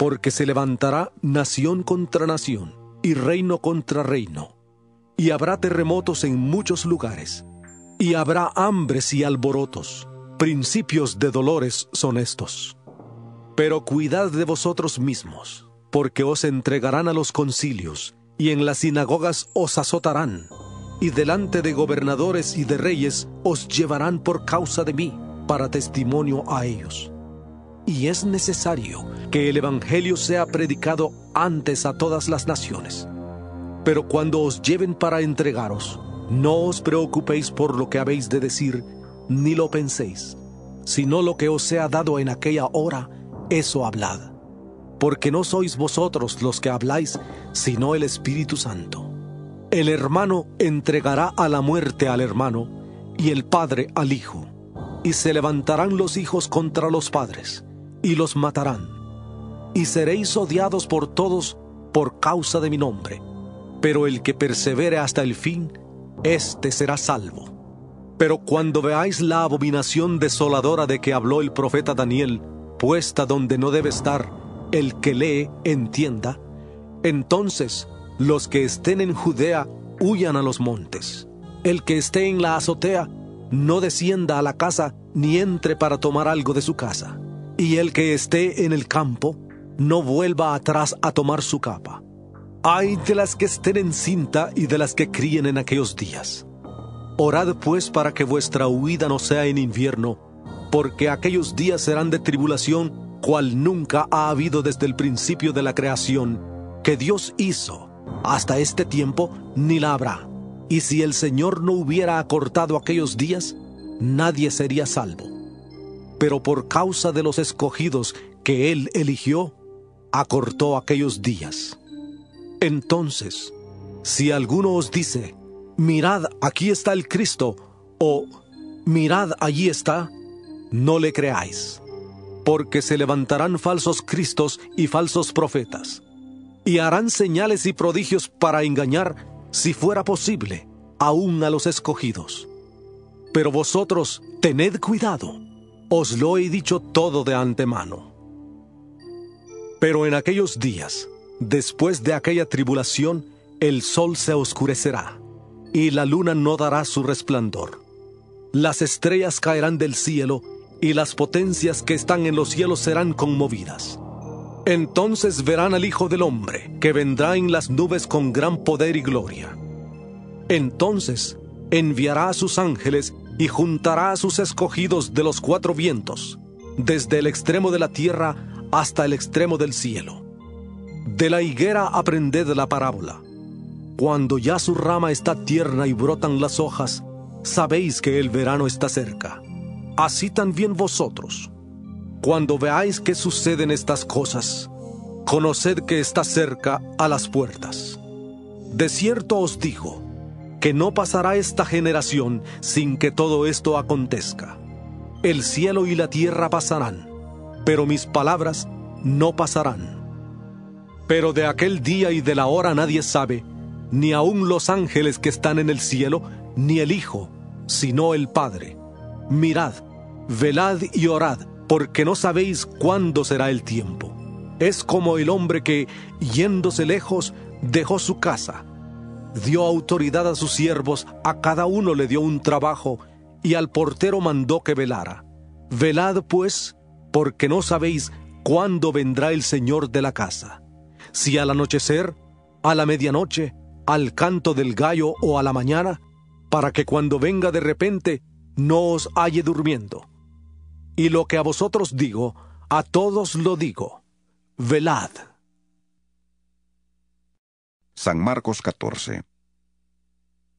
Speaker 4: Porque se levantará nación contra nación y reino contra reino, y habrá terremotos en muchos lugares, y habrá hambres y alborotos, principios de dolores son estos. Pero cuidad de vosotros mismos, porque os entregarán a los concilios, y en las sinagogas os azotarán, y delante de gobernadores y de reyes os llevarán por causa de mí, para testimonio a ellos. Y es necesario que el Evangelio sea predicado antes a todas las naciones. Pero cuando os lleven para entregaros, no os preocupéis por lo que habéis de decir, ni lo penséis, sino lo que os sea dado en aquella hora, eso hablad. Porque no sois vosotros los que habláis, sino el Espíritu Santo. El hermano entregará a la muerte al hermano, y el padre al hijo. Y se levantarán los hijos contra los padres, y los matarán. Y seréis odiados por todos por causa de mi nombre. Pero el que persevere hasta el fin, éste será salvo. Pero cuando veáis la abominación desoladora de que habló el profeta Daniel, puesta donde no debe estar, el que lee entienda, entonces los que estén en Judea huyan a los montes. El que esté en la azotea no descienda a la casa ni entre para tomar algo de su casa. Y el que esté en el campo no vuelva atrás a tomar su capa. Ay de las que estén en cinta y de las que críen en aquellos días. Orad pues para que vuestra huida no sea en invierno, porque aquellos días serán de tribulación cual nunca ha habido desde el principio de la creación que Dios hizo hasta este tiempo, ni la habrá. Y si el Señor no hubiera acortado aquellos días, nadie sería salvo. Pero por causa de los escogidos que Él eligió, acortó aquellos días. Entonces, si alguno os dice, mirad, aquí está el Cristo, o mirad, allí está, no le creáis, porque se levantarán falsos Cristos y falsos profetas, y harán señales y prodigios para engañar, si fuera posible, aún a los escogidos. Pero vosotros tened cuidado, os lo he dicho todo de antemano. Pero en aquellos días, después de aquella tribulación, el sol se oscurecerá, y la luna no dará su resplandor. Las estrellas caerán del cielo, y las potencias que están en los cielos serán conmovidas. Entonces verán al Hijo del Hombre, que vendrá en las nubes con gran poder y gloria. Entonces enviará a sus ángeles y juntará a sus escogidos de los cuatro vientos, desde el extremo de la tierra hasta el extremo del cielo. De la higuera aprended la parábola. Cuando ya su rama está tierna y brotan las hojas, sabéis que el verano está cerca. Así también vosotros. Cuando veáis que suceden estas cosas, conoced que está cerca a las puertas. De cierto os digo, que no pasará esta generación sin que todo esto acontezca. El cielo y la tierra pasarán, pero mis palabras no pasarán. Pero de aquel día y de la hora nadie sabe, ni aun los ángeles que están en el cielo, ni el Hijo, sino el Padre. Mirad, velad y orad, porque no sabéis cuándo será el tiempo. Es como el hombre que, yéndose lejos, dejó su casa. Dio autoridad a sus siervos, a cada uno le dio un trabajo, y al portero mandó que velara. Velad, pues, porque no sabéis ¿cuándo vendrá el Señor de la casa? Si al anochecer, a la medianoche, al canto del gallo o a la mañana, para que cuando venga de repente no os halle durmiendo. Y lo que a vosotros digo, a todos lo digo, velad.
Speaker 1: San Marcos 14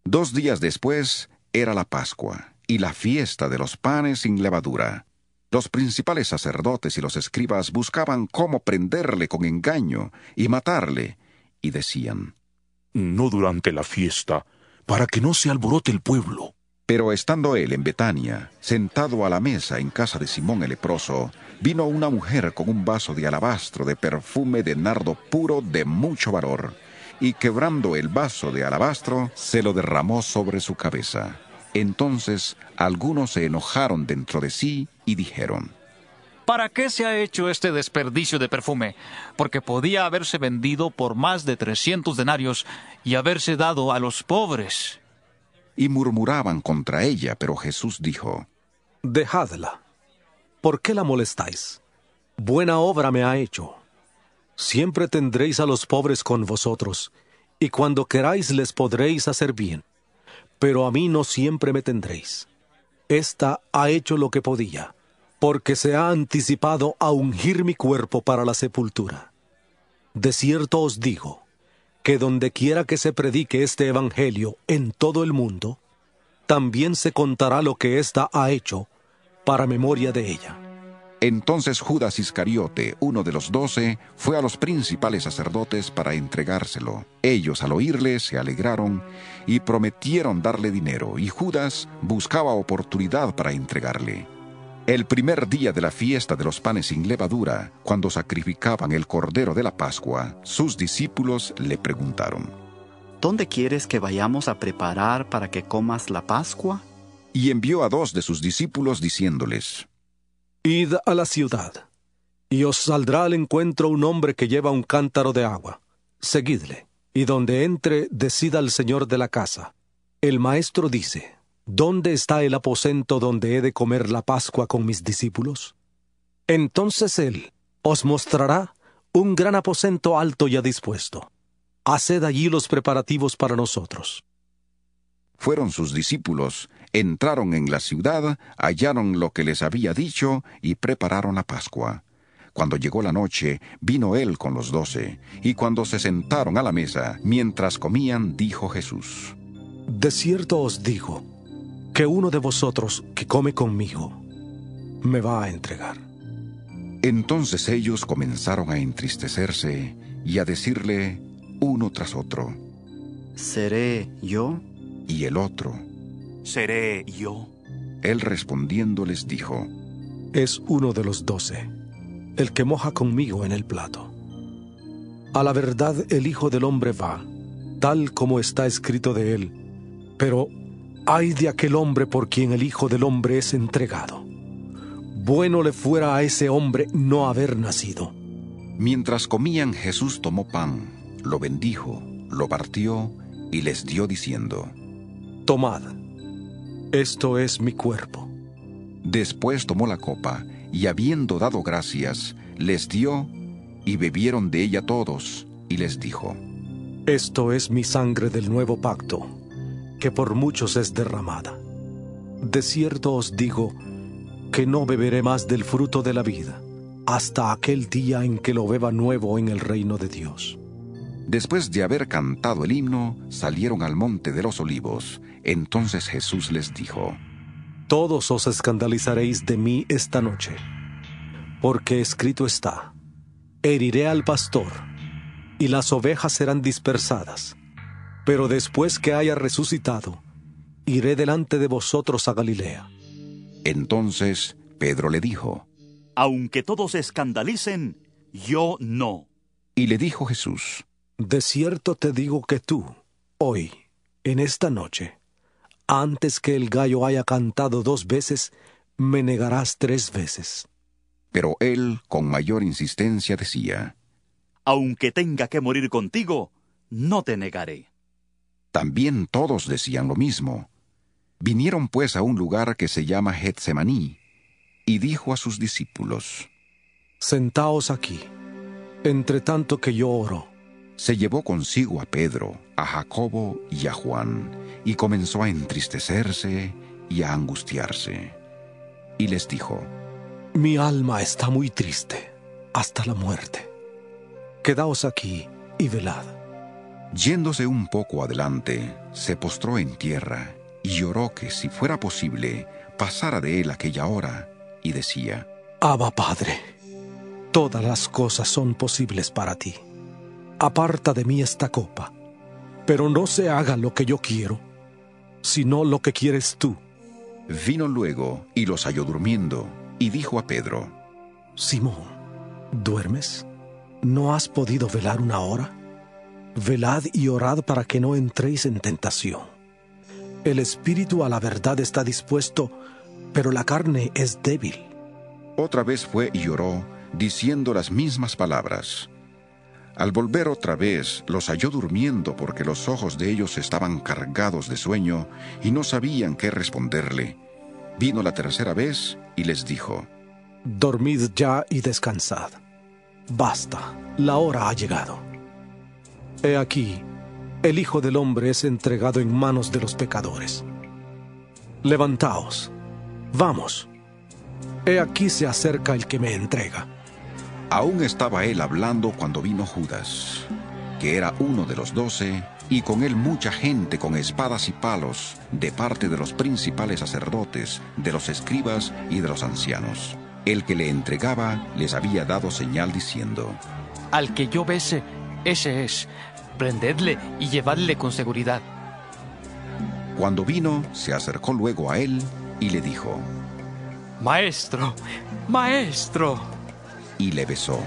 Speaker 1: Dos días después era la Pascua y la fiesta de los panes sin levadura. Los principales sacerdotes y los escribas buscaban cómo prenderle con engaño y matarle, y decían,
Speaker 14: No durante la fiesta, para que no se alborote el pueblo.
Speaker 1: Pero estando él en Betania, sentado a la mesa en casa de Simón el leproso, vino una mujer con un vaso de alabastro de perfume de nardo puro de mucho valor, y quebrando el vaso de alabastro, se lo derramó sobre su cabeza. Entonces algunos se enojaron dentro de sí y dijeron,
Speaker 18: ¿Para qué se ha hecho este desperdicio de perfume? Porque podía haberse vendido por más de trescientos denarios y haberse dado a los pobres.
Speaker 1: Y murmuraban contra ella, pero Jesús dijo,
Speaker 4: Dejadla. ¿Por qué la molestáis? Buena obra me ha hecho. Siempre tendréis a los pobres con vosotros, y cuando queráis les podréis hacer bien pero a mí no siempre me tendréis. Esta ha hecho lo que podía, porque se ha anticipado a ungir mi cuerpo para la sepultura. De cierto os digo, que donde quiera que se predique este Evangelio en todo el mundo, también se contará lo que ésta ha hecho para memoria de ella.
Speaker 1: Entonces Judas Iscariote, uno de los doce, fue a los principales sacerdotes para entregárselo. Ellos al oírle se alegraron y prometieron darle dinero, y Judas buscaba oportunidad para entregarle. El primer día de la fiesta de los panes sin levadura, cuando sacrificaban el cordero de la Pascua, sus discípulos le preguntaron,
Speaker 19: ¿Dónde quieres que vayamos a preparar para que comas la Pascua?
Speaker 1: Y envió a dos de sus discípulos diciéndoles,
Speaker 4: Id a la ciudad, y os saldrá al encuentro un hombre que lleva un cántaro de agua. Seguidle, y donde entre, decida el señor de la casa. El maestro dice, ¿Dónde está el aposento donde he de comer la Pascua con mis discípulos? Entonces él os mostrará un gran aposento alto ya dispuesto. Haced allí los preparativos para nosotros.
Speaker 1: Fueron sus discípulos, entraron en la ciudad, hallaron lo que les había dicho y prepararon la Pascua. Cuando llegó la noche, vino él con los doce, y cuando se sentaron a la mesa, mientras comían, dijo Jesús,
Speaker 4: De cierto os digo, que uno de vosotros que come conmigo, me va a entregar.
Speaker 1: Entonces ellos comenzaron a entristecerse y a decirle uno tras otro,
Speaker 19: ¿Seré yo?
Speaker 1: y el otro,
Speaker 7: ¿Seré yo?
Speaker 1: Él respondiendo les dijo,
Speaker 4: Es uno de los doce, el que moja conmigo en el plato. A la verdad el Hijo del Hombre va, tal como está escrito de él, pero ay de aquel hombre por quien el Hijo del Hombre es entregado. Bueno le fuera a ese hombre no haber nacido.
Speaker 1: Mientras comían Jesús tomó pan, lo bendijo, lo partió y les dio diciendo,
Speaker 4: Tomad, esto es mi cuerpo.
Speaker 1: Después tomó la copa, y habiendo dado gracias, les dio, y bebieron de ella todos, y les dijo,
Speaker 4: Esto es mi sangre del nuevo pacto, que por muchos es derramada. De cierto os digo, que no beberé más del fruto de la vida, hasta aquel día en que lo beba nuevo en el reino de Dios.
Speaker 1: Después de haber cantado el himno, salieron al monte de los olivos. Entonces Jesús les dijo,
Speaker 4: Todos os escandalizaréis de mí esta noche, porque escrito está, heriré al pastor, y las ovejas serán dispersadas. Pero después que haya resucitado, iré delante de vosotros a Galilea.
Speaker 1: Entonces Pedro le dijo,
Speaker 7: Aunque todos se escandalicen, yo no.
Speaker 1: Y le dijo Jesús,
Speaker 4: De cierto te digo que tú, hoy, en esta noche, antes que el gallo haya cantado dos veces, me negarás tres veces.
Speaker 1: Pero él con mayor insistencia decía,
Speaker 7: Aunque tenga que morir contigo, no te negaré.
Speaker 1: También todos decían lo mismo. Vinieron pues a un lugar que se llama Getsemaní, y dijo a sus discípulos,
Speaker 4: Sentaos aquí, entre tanto que yo oro.
Speaker 1: Se llevó consigo a Pedro, a Jacobo y a Juan, y comenzó a entristecerse y a angustiarse. Y les dijo,
Speaker 4: Mi alma está muy triste, hasta la muerte. Quedaos aquí y velad.
Speaker 1: Yéndose un poco adelante, se postró en tierra y lloró que si fuera posible, pasara de él aquella hora, y decía,
Speaker 4: Abba Padre, todas las cosas son posibles para ti. Aparta de mí esta copa, pero no se haga lo que yo quiero, sino lo que quieres tú.
Speaker 1: Vino luego y los halló durmiendo, y dijo a Pedro,
Speaker 4: Simón, ¿duermes? ¿No has podido velar una hora? Velad y orad para que no entréis en tentación. El espíritu a la verdad está dispuesto, pero la carne es débil.
Speaker 1: Otra vez fue y lloró, diciendo las mismas palabras. Al volver otra vez, los halló durmiendo porque los ojos de ellos estaban cargados de sueño y no sabían qué responderle. Vino la tercera vez y les dijo,
Speaker 4: Dormid ya y descansad. Basta, la hora ha llegado. He aquí, el Hijo del Hombre es entregado en manos de los pecadores. Levantaos, vamos. He aquí se acerca el que me entrega.
Speaker 1: Aún estaba él hablando cuando vino Judas, que era uno de los doce, y con él mucha gente con espadas y palos, de parte de los principales sacerdotes, de los escribas y de los ancianos. El que le entregaba les había dado señal diciendo,
Speaker 18: Al que yo bese, ese es. Prendedle y llevadle con seguridad.
Speaker 1: Cuando vino, se acercó luego a él y le dijo,
Speaker 18: Maestro, maestro.
Speaker 1: Y le besó.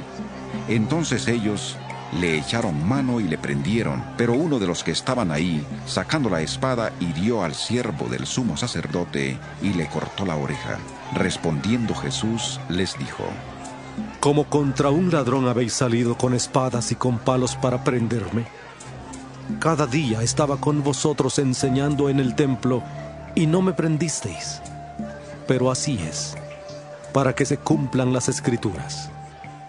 Speaker 1: Entonces ellos le echaron mano y le prendieron, pero uno de los que estaban ahí, sacando la espada, hirió al siervo del sumo sacerdote y le cortó la oreja. Respondiendo Jesús, les dijo,
Speaker 4: Como contra un ladrón habéis salido con espadas y con palos para prenderme. Cada día estaba con vosotros enseñando en el templo y no me prendisteis. Pero así es, para que se cumplan las escrituras.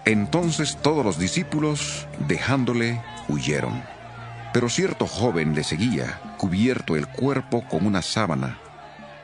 Speaker 1: Entonces todos los discípulos, dejándole, huyeron. Pero cierto joven le seguía, cubierto el cuerpo con una sábana.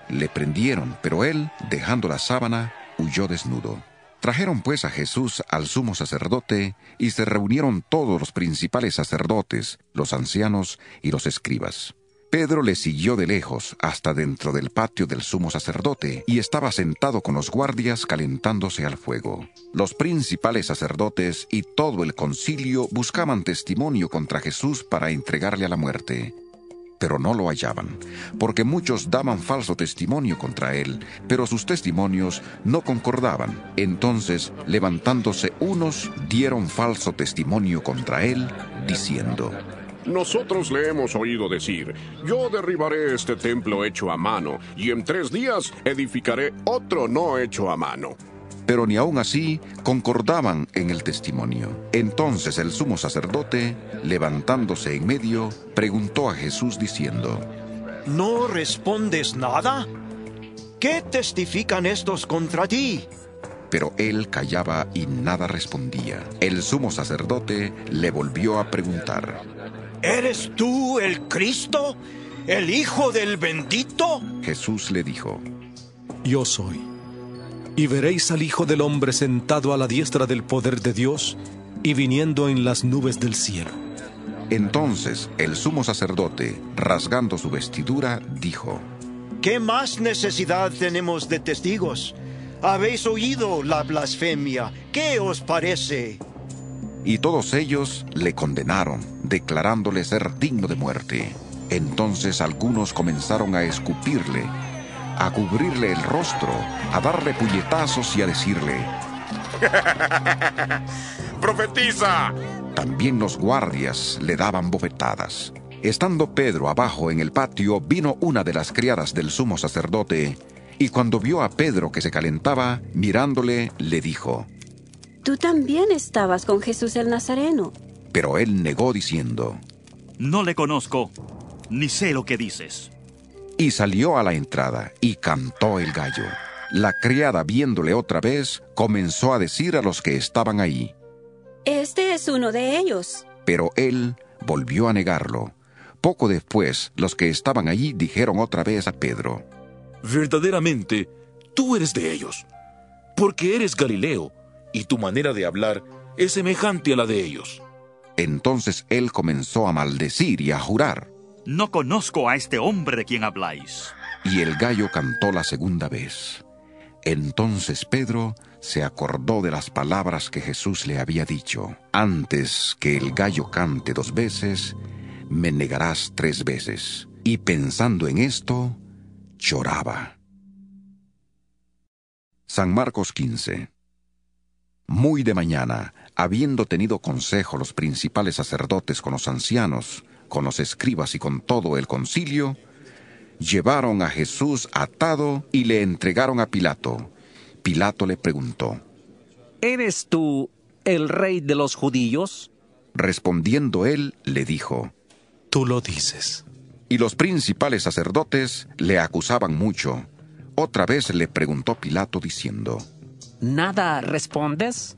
Speaker 1: Le prendieron, pero él, dejando la sábana, huyó desnudo. Trajeron pues a Jesús al sumo sacerdote, y se reunieron todos los principales sacerdotes, los ancianos y los escribas. Pedro le siguió de lejos hasta dentro del patio del sumo sacerdote, y estaba sentado con los guardias calentándose al fuego. Los principales sacerdotes y todo el concilio buscaban testimonio contra Jesús para entregarle a la muerte pero no lo hallaban, porque muchos daban falso testimonio contra él, pero sus testimonios no concordaban. Entonces, levantándose unos, dieron falso testimonio contra él, diciendo,
Speaker 25: nosotros le hemos oído decir, yo derribaré este templo hecho a mano, y en tres días edificaré otro no hecho a mano
Speaker 1: pero ni aun así concordaban en el testimonio. Entonces el sumo sacerdote, levantándose en medio, preguntó a Jesús diciendo,
Speaker 6: ¿No respondes nada? ¿Qué testifican estos contra ti?
Speaker 1: Pero él callaba y nada respondía. El sumo sacerdote le volvió a preguntar,
Speaker 6: ¿Eres tú el Cristo? ¿El Hijo del bendito?
Speaker 1: Jesús le dijo,
Speaker 4: Yo soy y veréis al Hijo del Hombre sentado a la diestra del poder de Dios y viniendo en las nubes del cielo.
Speaker 1: Entonces el sumo sacerdote, rasgando su vestidura, dijo,
Speaker 6: ¿Qué más necesidad tenemos de testigos? Habéis oído la blasfemia. ¿Qué os parece?
Speaker 1: Y todos ellos le condenaron, declarándole ser digno de muerte. Entonces algunos comenzaron a escupirle a cubrirle el rostro, a darle puñetazos y a decirle,
Speaker 25: ¡Profetiza!
Speaker 1: También los guardias le daban bofetadas. Estando Pedro abajo en el patio, vino una de las criadas del sumo sacerdote, y cuando vio a Pedro que se calentaba, mirándole, le dijo,
Speaker 26: Tú también estabas con Jesús el Nazareno.
Speaker 1: Pero él negó diciendo,
Speaker 7: No le conozco, ni sé lo que dices
Speaker 1: y salió a la entrada y cantó el gallo. La criada, viéndole otra vez, comenzó a decir a los que estaban ahí.
Speaker 26: Este es uno de ellos.
Speaker 1: Pero él volvió a negarlo. Poco después, los que estaban allí dijeron otra vez a Pedro,
Speaker 14: Verdaderamente, tú eres de ellos, porque eres Galileo, y tu manera de hablar es semejante a la de ellos.
Speaker 1: Entonces él comenzó a maldecir y a jurar.
Speaker 7: No conozco a este hombre de quien habláis.
Speaker 1: Y el gallo cantó la segunda vez. Entonces Pedro se acordó de las palabras que Jesús le había dicho. Antes que el gallo cante dos veces, me negarás tres veces. Y pensando en esto, lloraba. San Marcos 15 Muy de mañana, habiendo tenido consejo los principales sacerdotes con los ancianos, con los escribas y con todo el concilio, llevaron a Jesús atado y le entregaron a Pilato. Pilato le preguntó,
Speaker 27: ¿Eres tú el rey de los judíos?
Speaker 1: Respondiendo él, le dijo,
Speaker 11: Tú lo dices.
Speaker 1: Y los principales sacerdotes le acusaban mucho. Otra vez le preguntó Pilato diciendo,
Speaker 27: ¿Nada respondes?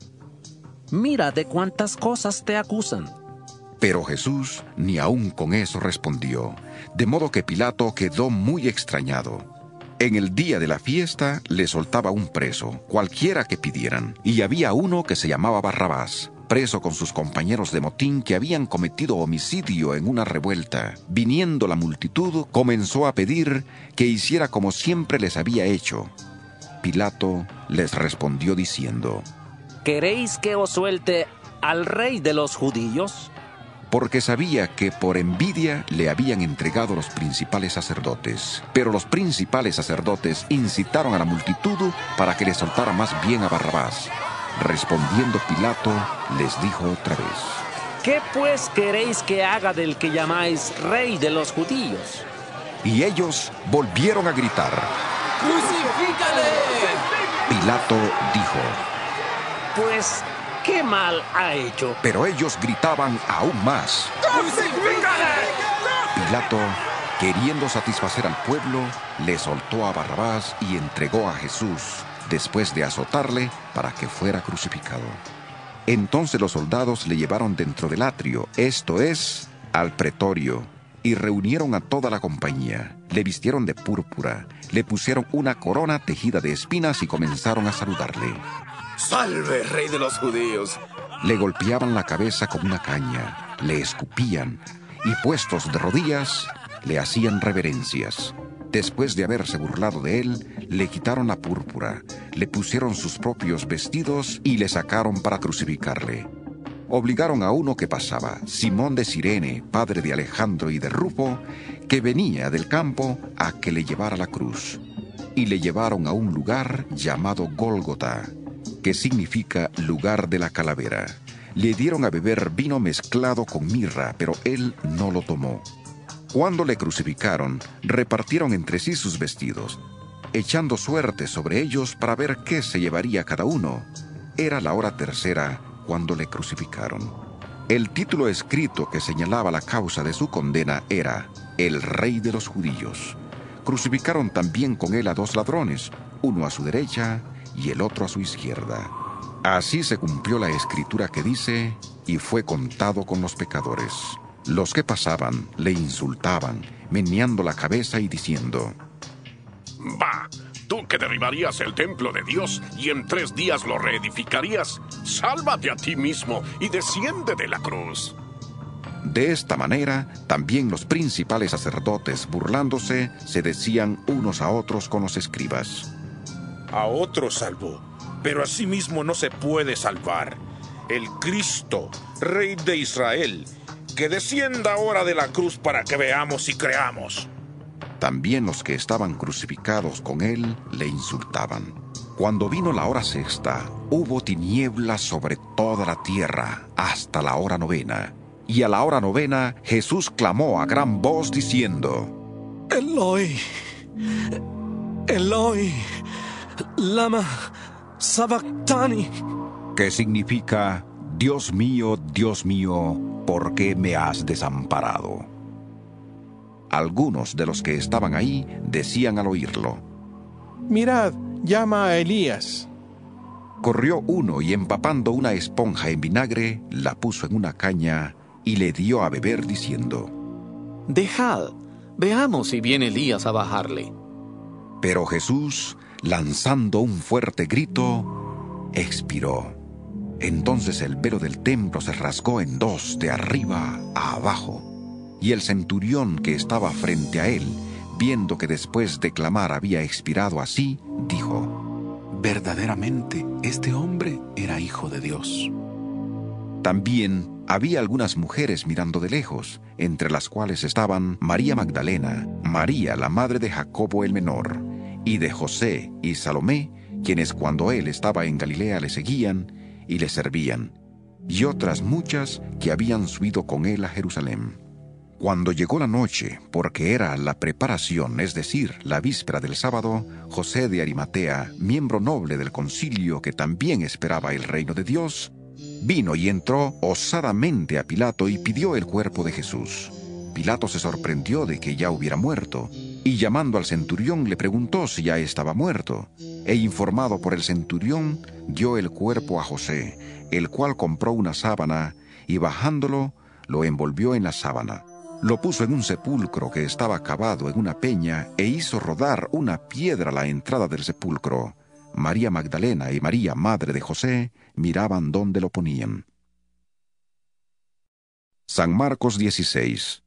Speaker 27: Mira de cuántas cosas te acusan.
Speaker 1: Pero Jesús ni aun con eso respondió, de modo que Pilato quedó muy extrañado. En el día de la fiesta le soltaba un preso, cualquiera que pidieran, y había uno que se llamaba Barrabás, preso con sus compañeros de motín que habían cometido homicidio en una revuelta. Viniendo la multitud, comenzó a pedir que hiciera como siempre les había hecho. Pilato les respondió diciendo,
Speaker 27: ¿Queréis que os suelte al rey de los judíos?
Speaker 1: porque sabía que por envidia le habían entregado los principales sacerdotes. Pero los principales sacerdotes incitaron a la multitud para que le soltara más bien a Barrabás. Respondiendo Pilato, les dijo otra vez,
Speaker 27: ¿Qué pues queréis que haga del que llamáis rey de los judíos?
Speaker 1: Y ellos volvieron a gritar.
Speaker 27: ¡Crucifícale!
Speaker 1: Pilato dijo,
Speaker 27: Pues, ¿qué mal ha hecho?
Speaker 1: pero ellos gritaban aún más. Pilato, queriendo satisfacer al pueblo, le soltó a Barrabás y entregó a Jesús, después de azotarle para que fuera crucificado. Entonces los soldados le llevaron dentro del atrio, esto es, al pretorio, y reunieron a toda la compañía. Le vistieron de púrpura, le pusieron una corona tejida de espinas y comenzaron a saludarle.
Speaker 8: Salve, rey de los judíos.
Speaker 1: Le golpeaban la cabeza con una caña, le escupían y puestos de rodillas le hacían reverencias. Después de haberse burlado de él, le quitaron la púrpura, le pusieron sus propios vestidos y le sacaron para crucificarle. Obligaron a uno que pasaba, Simón de Sirene, padre de Alejandro y de Rufo, que venía del campo, a que le llevara la cruz. Y le llevaron a un lugar llamado Gólgota, que significa lugar de la calavera. Le dieron a beber vino mezclado con mirra, pero él no lo tomó. Cuando le crucificaron, repartieron entre sí sus vestidos, echando suerte sobre ellos para ver qué se llevaría cada uno. Era la hora tercera cuando le crucificaron. El título escrito que señalaba la causa de su condena era El Rey de los Judíos. Crucificaron también con él a dos ladrones, uno a su derecha y el otro a su izquierda. Así se cumplió la escritura que dice, y fue contado con los pecadores. Los que pasaban le insultaban, meneando la cabeza y diciendo,
Speaker 25: Bah, tú que derribarías el templo de Dios y en tres días lo reedificarías, sálvate a ti mismo y desciende de la cruz.
Speaker 1: De esta manera, también los principales sacerdotes, burlándose, se decían unos a otros con los escribas.
Speaker 8: A otro salvó, pero a sí mismo no se puede salvar. El Cristo, Rey de Israel, que descienda ahora de la cruz para que veamos y creamos.
Speaker 1: También los que estaban crucificados con él le insultaban. Cuando vino la hora sexta, hubo tinieblas sobre toda la tierra hasta la hora novena. Y a la hora novena Jesús clamó a gran voz diciendo,
Speaker 27: Eloi, Eloi, lama sabactani.
Speaker 1: que significa, Dios mío, Dios mío, ¿por qué me has desamparado? Algunos de los que estaban ahí decían al oírlo,
Speaker 23: Mirad, llama a Elías.
Speaker 1: Corrió uno y empapando una esponja en vinagre, la puso en una caña y le dio a beber diciendo,
Speaker 9: Dejad, veamos si viene Elías a bajarle.
Speaker 1: Pero Jesús, lanzando un fuerte grito, expiró. Entonces el velo del templo se rasgó en dos, de arriba a abajo, y el centurión que estaba frente a él, viendo que después de clamar había expirado así, dijo,
Speaker 11: Verdaderamente, este hombre era hijo de Dios.
Speaker 1: También había algunas mujeres mirando de lejos, entre las cuales estaban María Magdalena, María la madre de Jacobo el menor, y de José y Salomé, quienes cuando él estaba en Galilea le seguían y le servían, y otras muchas que habían subido con él a Jerusalén. Cuando llegó la noche, porque era la preparación, es decir, la víspera del sábado, José de Arimatea, miembro noble del concilio que también esperaba el reino de Dios, vino y entró osadamente a Pilato y pidió el cuerpo de Jesús. Pilato se sorprendió de que ya hubiera muerto, y llamando al centurión le preguntó si ya estaba muerto, e informado por el centurión, dio el cuerpo a José, el cual compró una sábana, y bajándolo, lo envolvió en la sábana. Lo puso en un sepulcro que estaba cavado en una peña e hizo rodar una piedra a la entrada del sepulcro. María Magdalena y María, madre de José, miraban dónde lo ponían. San Marcos 16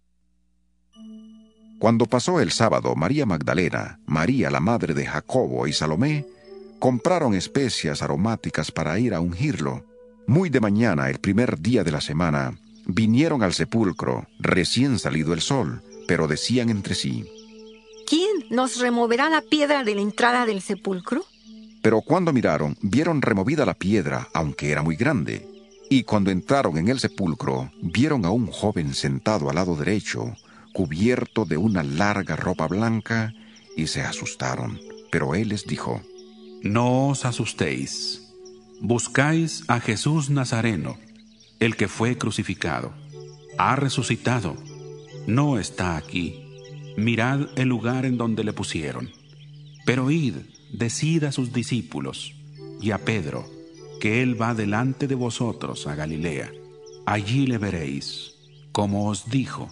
Speaker 1: Cuando pasó el sábado, María Magdalena, María la madre de Jacobo y Salomé, compraron especias aromáticas para ir a ungirlo. Muy de mañana, el primer día de la semana, vinieron al sepulcro, recién salido el sol, pero decían entre sí,
Speaker 28: ¿Quién nos removerá la piedra de la entrada del sepulcro?
Speaker 1: Pero cuando miraron, vieron removida la piedra, aunque era muy grande. Y cuando entraron en el sepulcro, vieron a un joven sentado al lado derecho, cubierto de una larga ropa blanca, y se asustaron. Pero él les dijo,
Speaker 11: No os asustéis. Buscáis a Jesús Nazareno, el que fue crucificado. Ha resucitado. No está aquí. Mirad el lugar en donde le pusieron. Pero id, decid a sus discípulos y a Pedro que él va delante de vosotros a Galilea. Allí le veréis, como os dijo.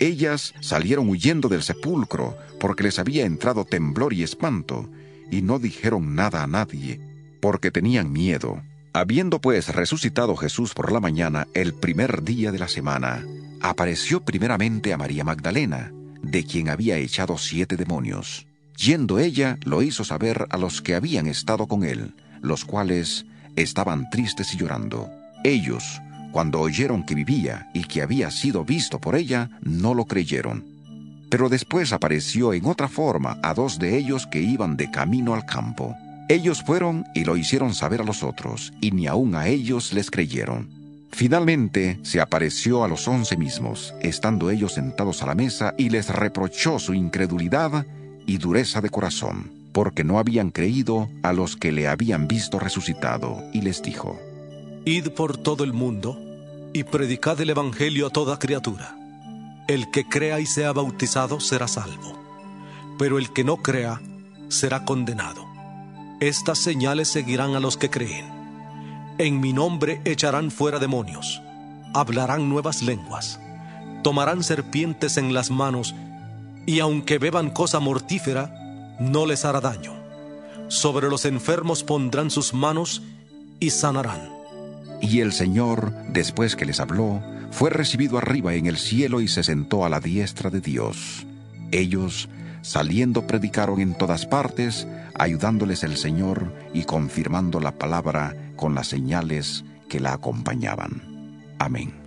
Speaker 1: Ellas salieron huyendo del sepulcro porque les había entrado temblor y espanto, y no dijeron nada a nadie, porque tenían miedo. Habiendo pues resucitado Jesús por la mañana el primer día de la semana, apareció primeramente a María Magdalena, de quien había echado siete demonios. Yendo ella, lo hizo saber a los que habían estado con él, los cuales estaban tristes y llorando. Ellos, cuando oyeron que vivía y que había sido visto por ella, no lo creyeron. Pero después apareció en otra forma a dos de ellos que iban de camino al campo. Ellos fueron y lo hicieron saber a los otros, y ni aun a ellos les creyeron. Finalmente se apareció a los once mismos, estando ellos sentados a la mesa, y les reprochó su incredulidad y dureza de corazón, porque no habían creído a los que le habían visto resucitado, y les dijo,
Speaker 4: Id por todo el mundo y predicad el Evangelio a toda criatura. El que crea y sea bautizado será salvo, pero el que no crea será condenado. Estas señales seguirán a los que creen. En mi nombre echarán fuera demonios, hablarán nuevas lenguas, tomarán serpientes en las manos, y aunque beban cosa mortífera, no les hará daño. Sobre los enfermos pondrán sus manos y sanarán.
Speaker 1: Y el Señor, después que les habló, fue recibido arriba en el cielo y se sentó a la diestra de Dios. Ellos, saliendo, predicaron en todas partes, ayudándoles el Señor y confirmando la palabra con las señales que la acompañaban. Amén.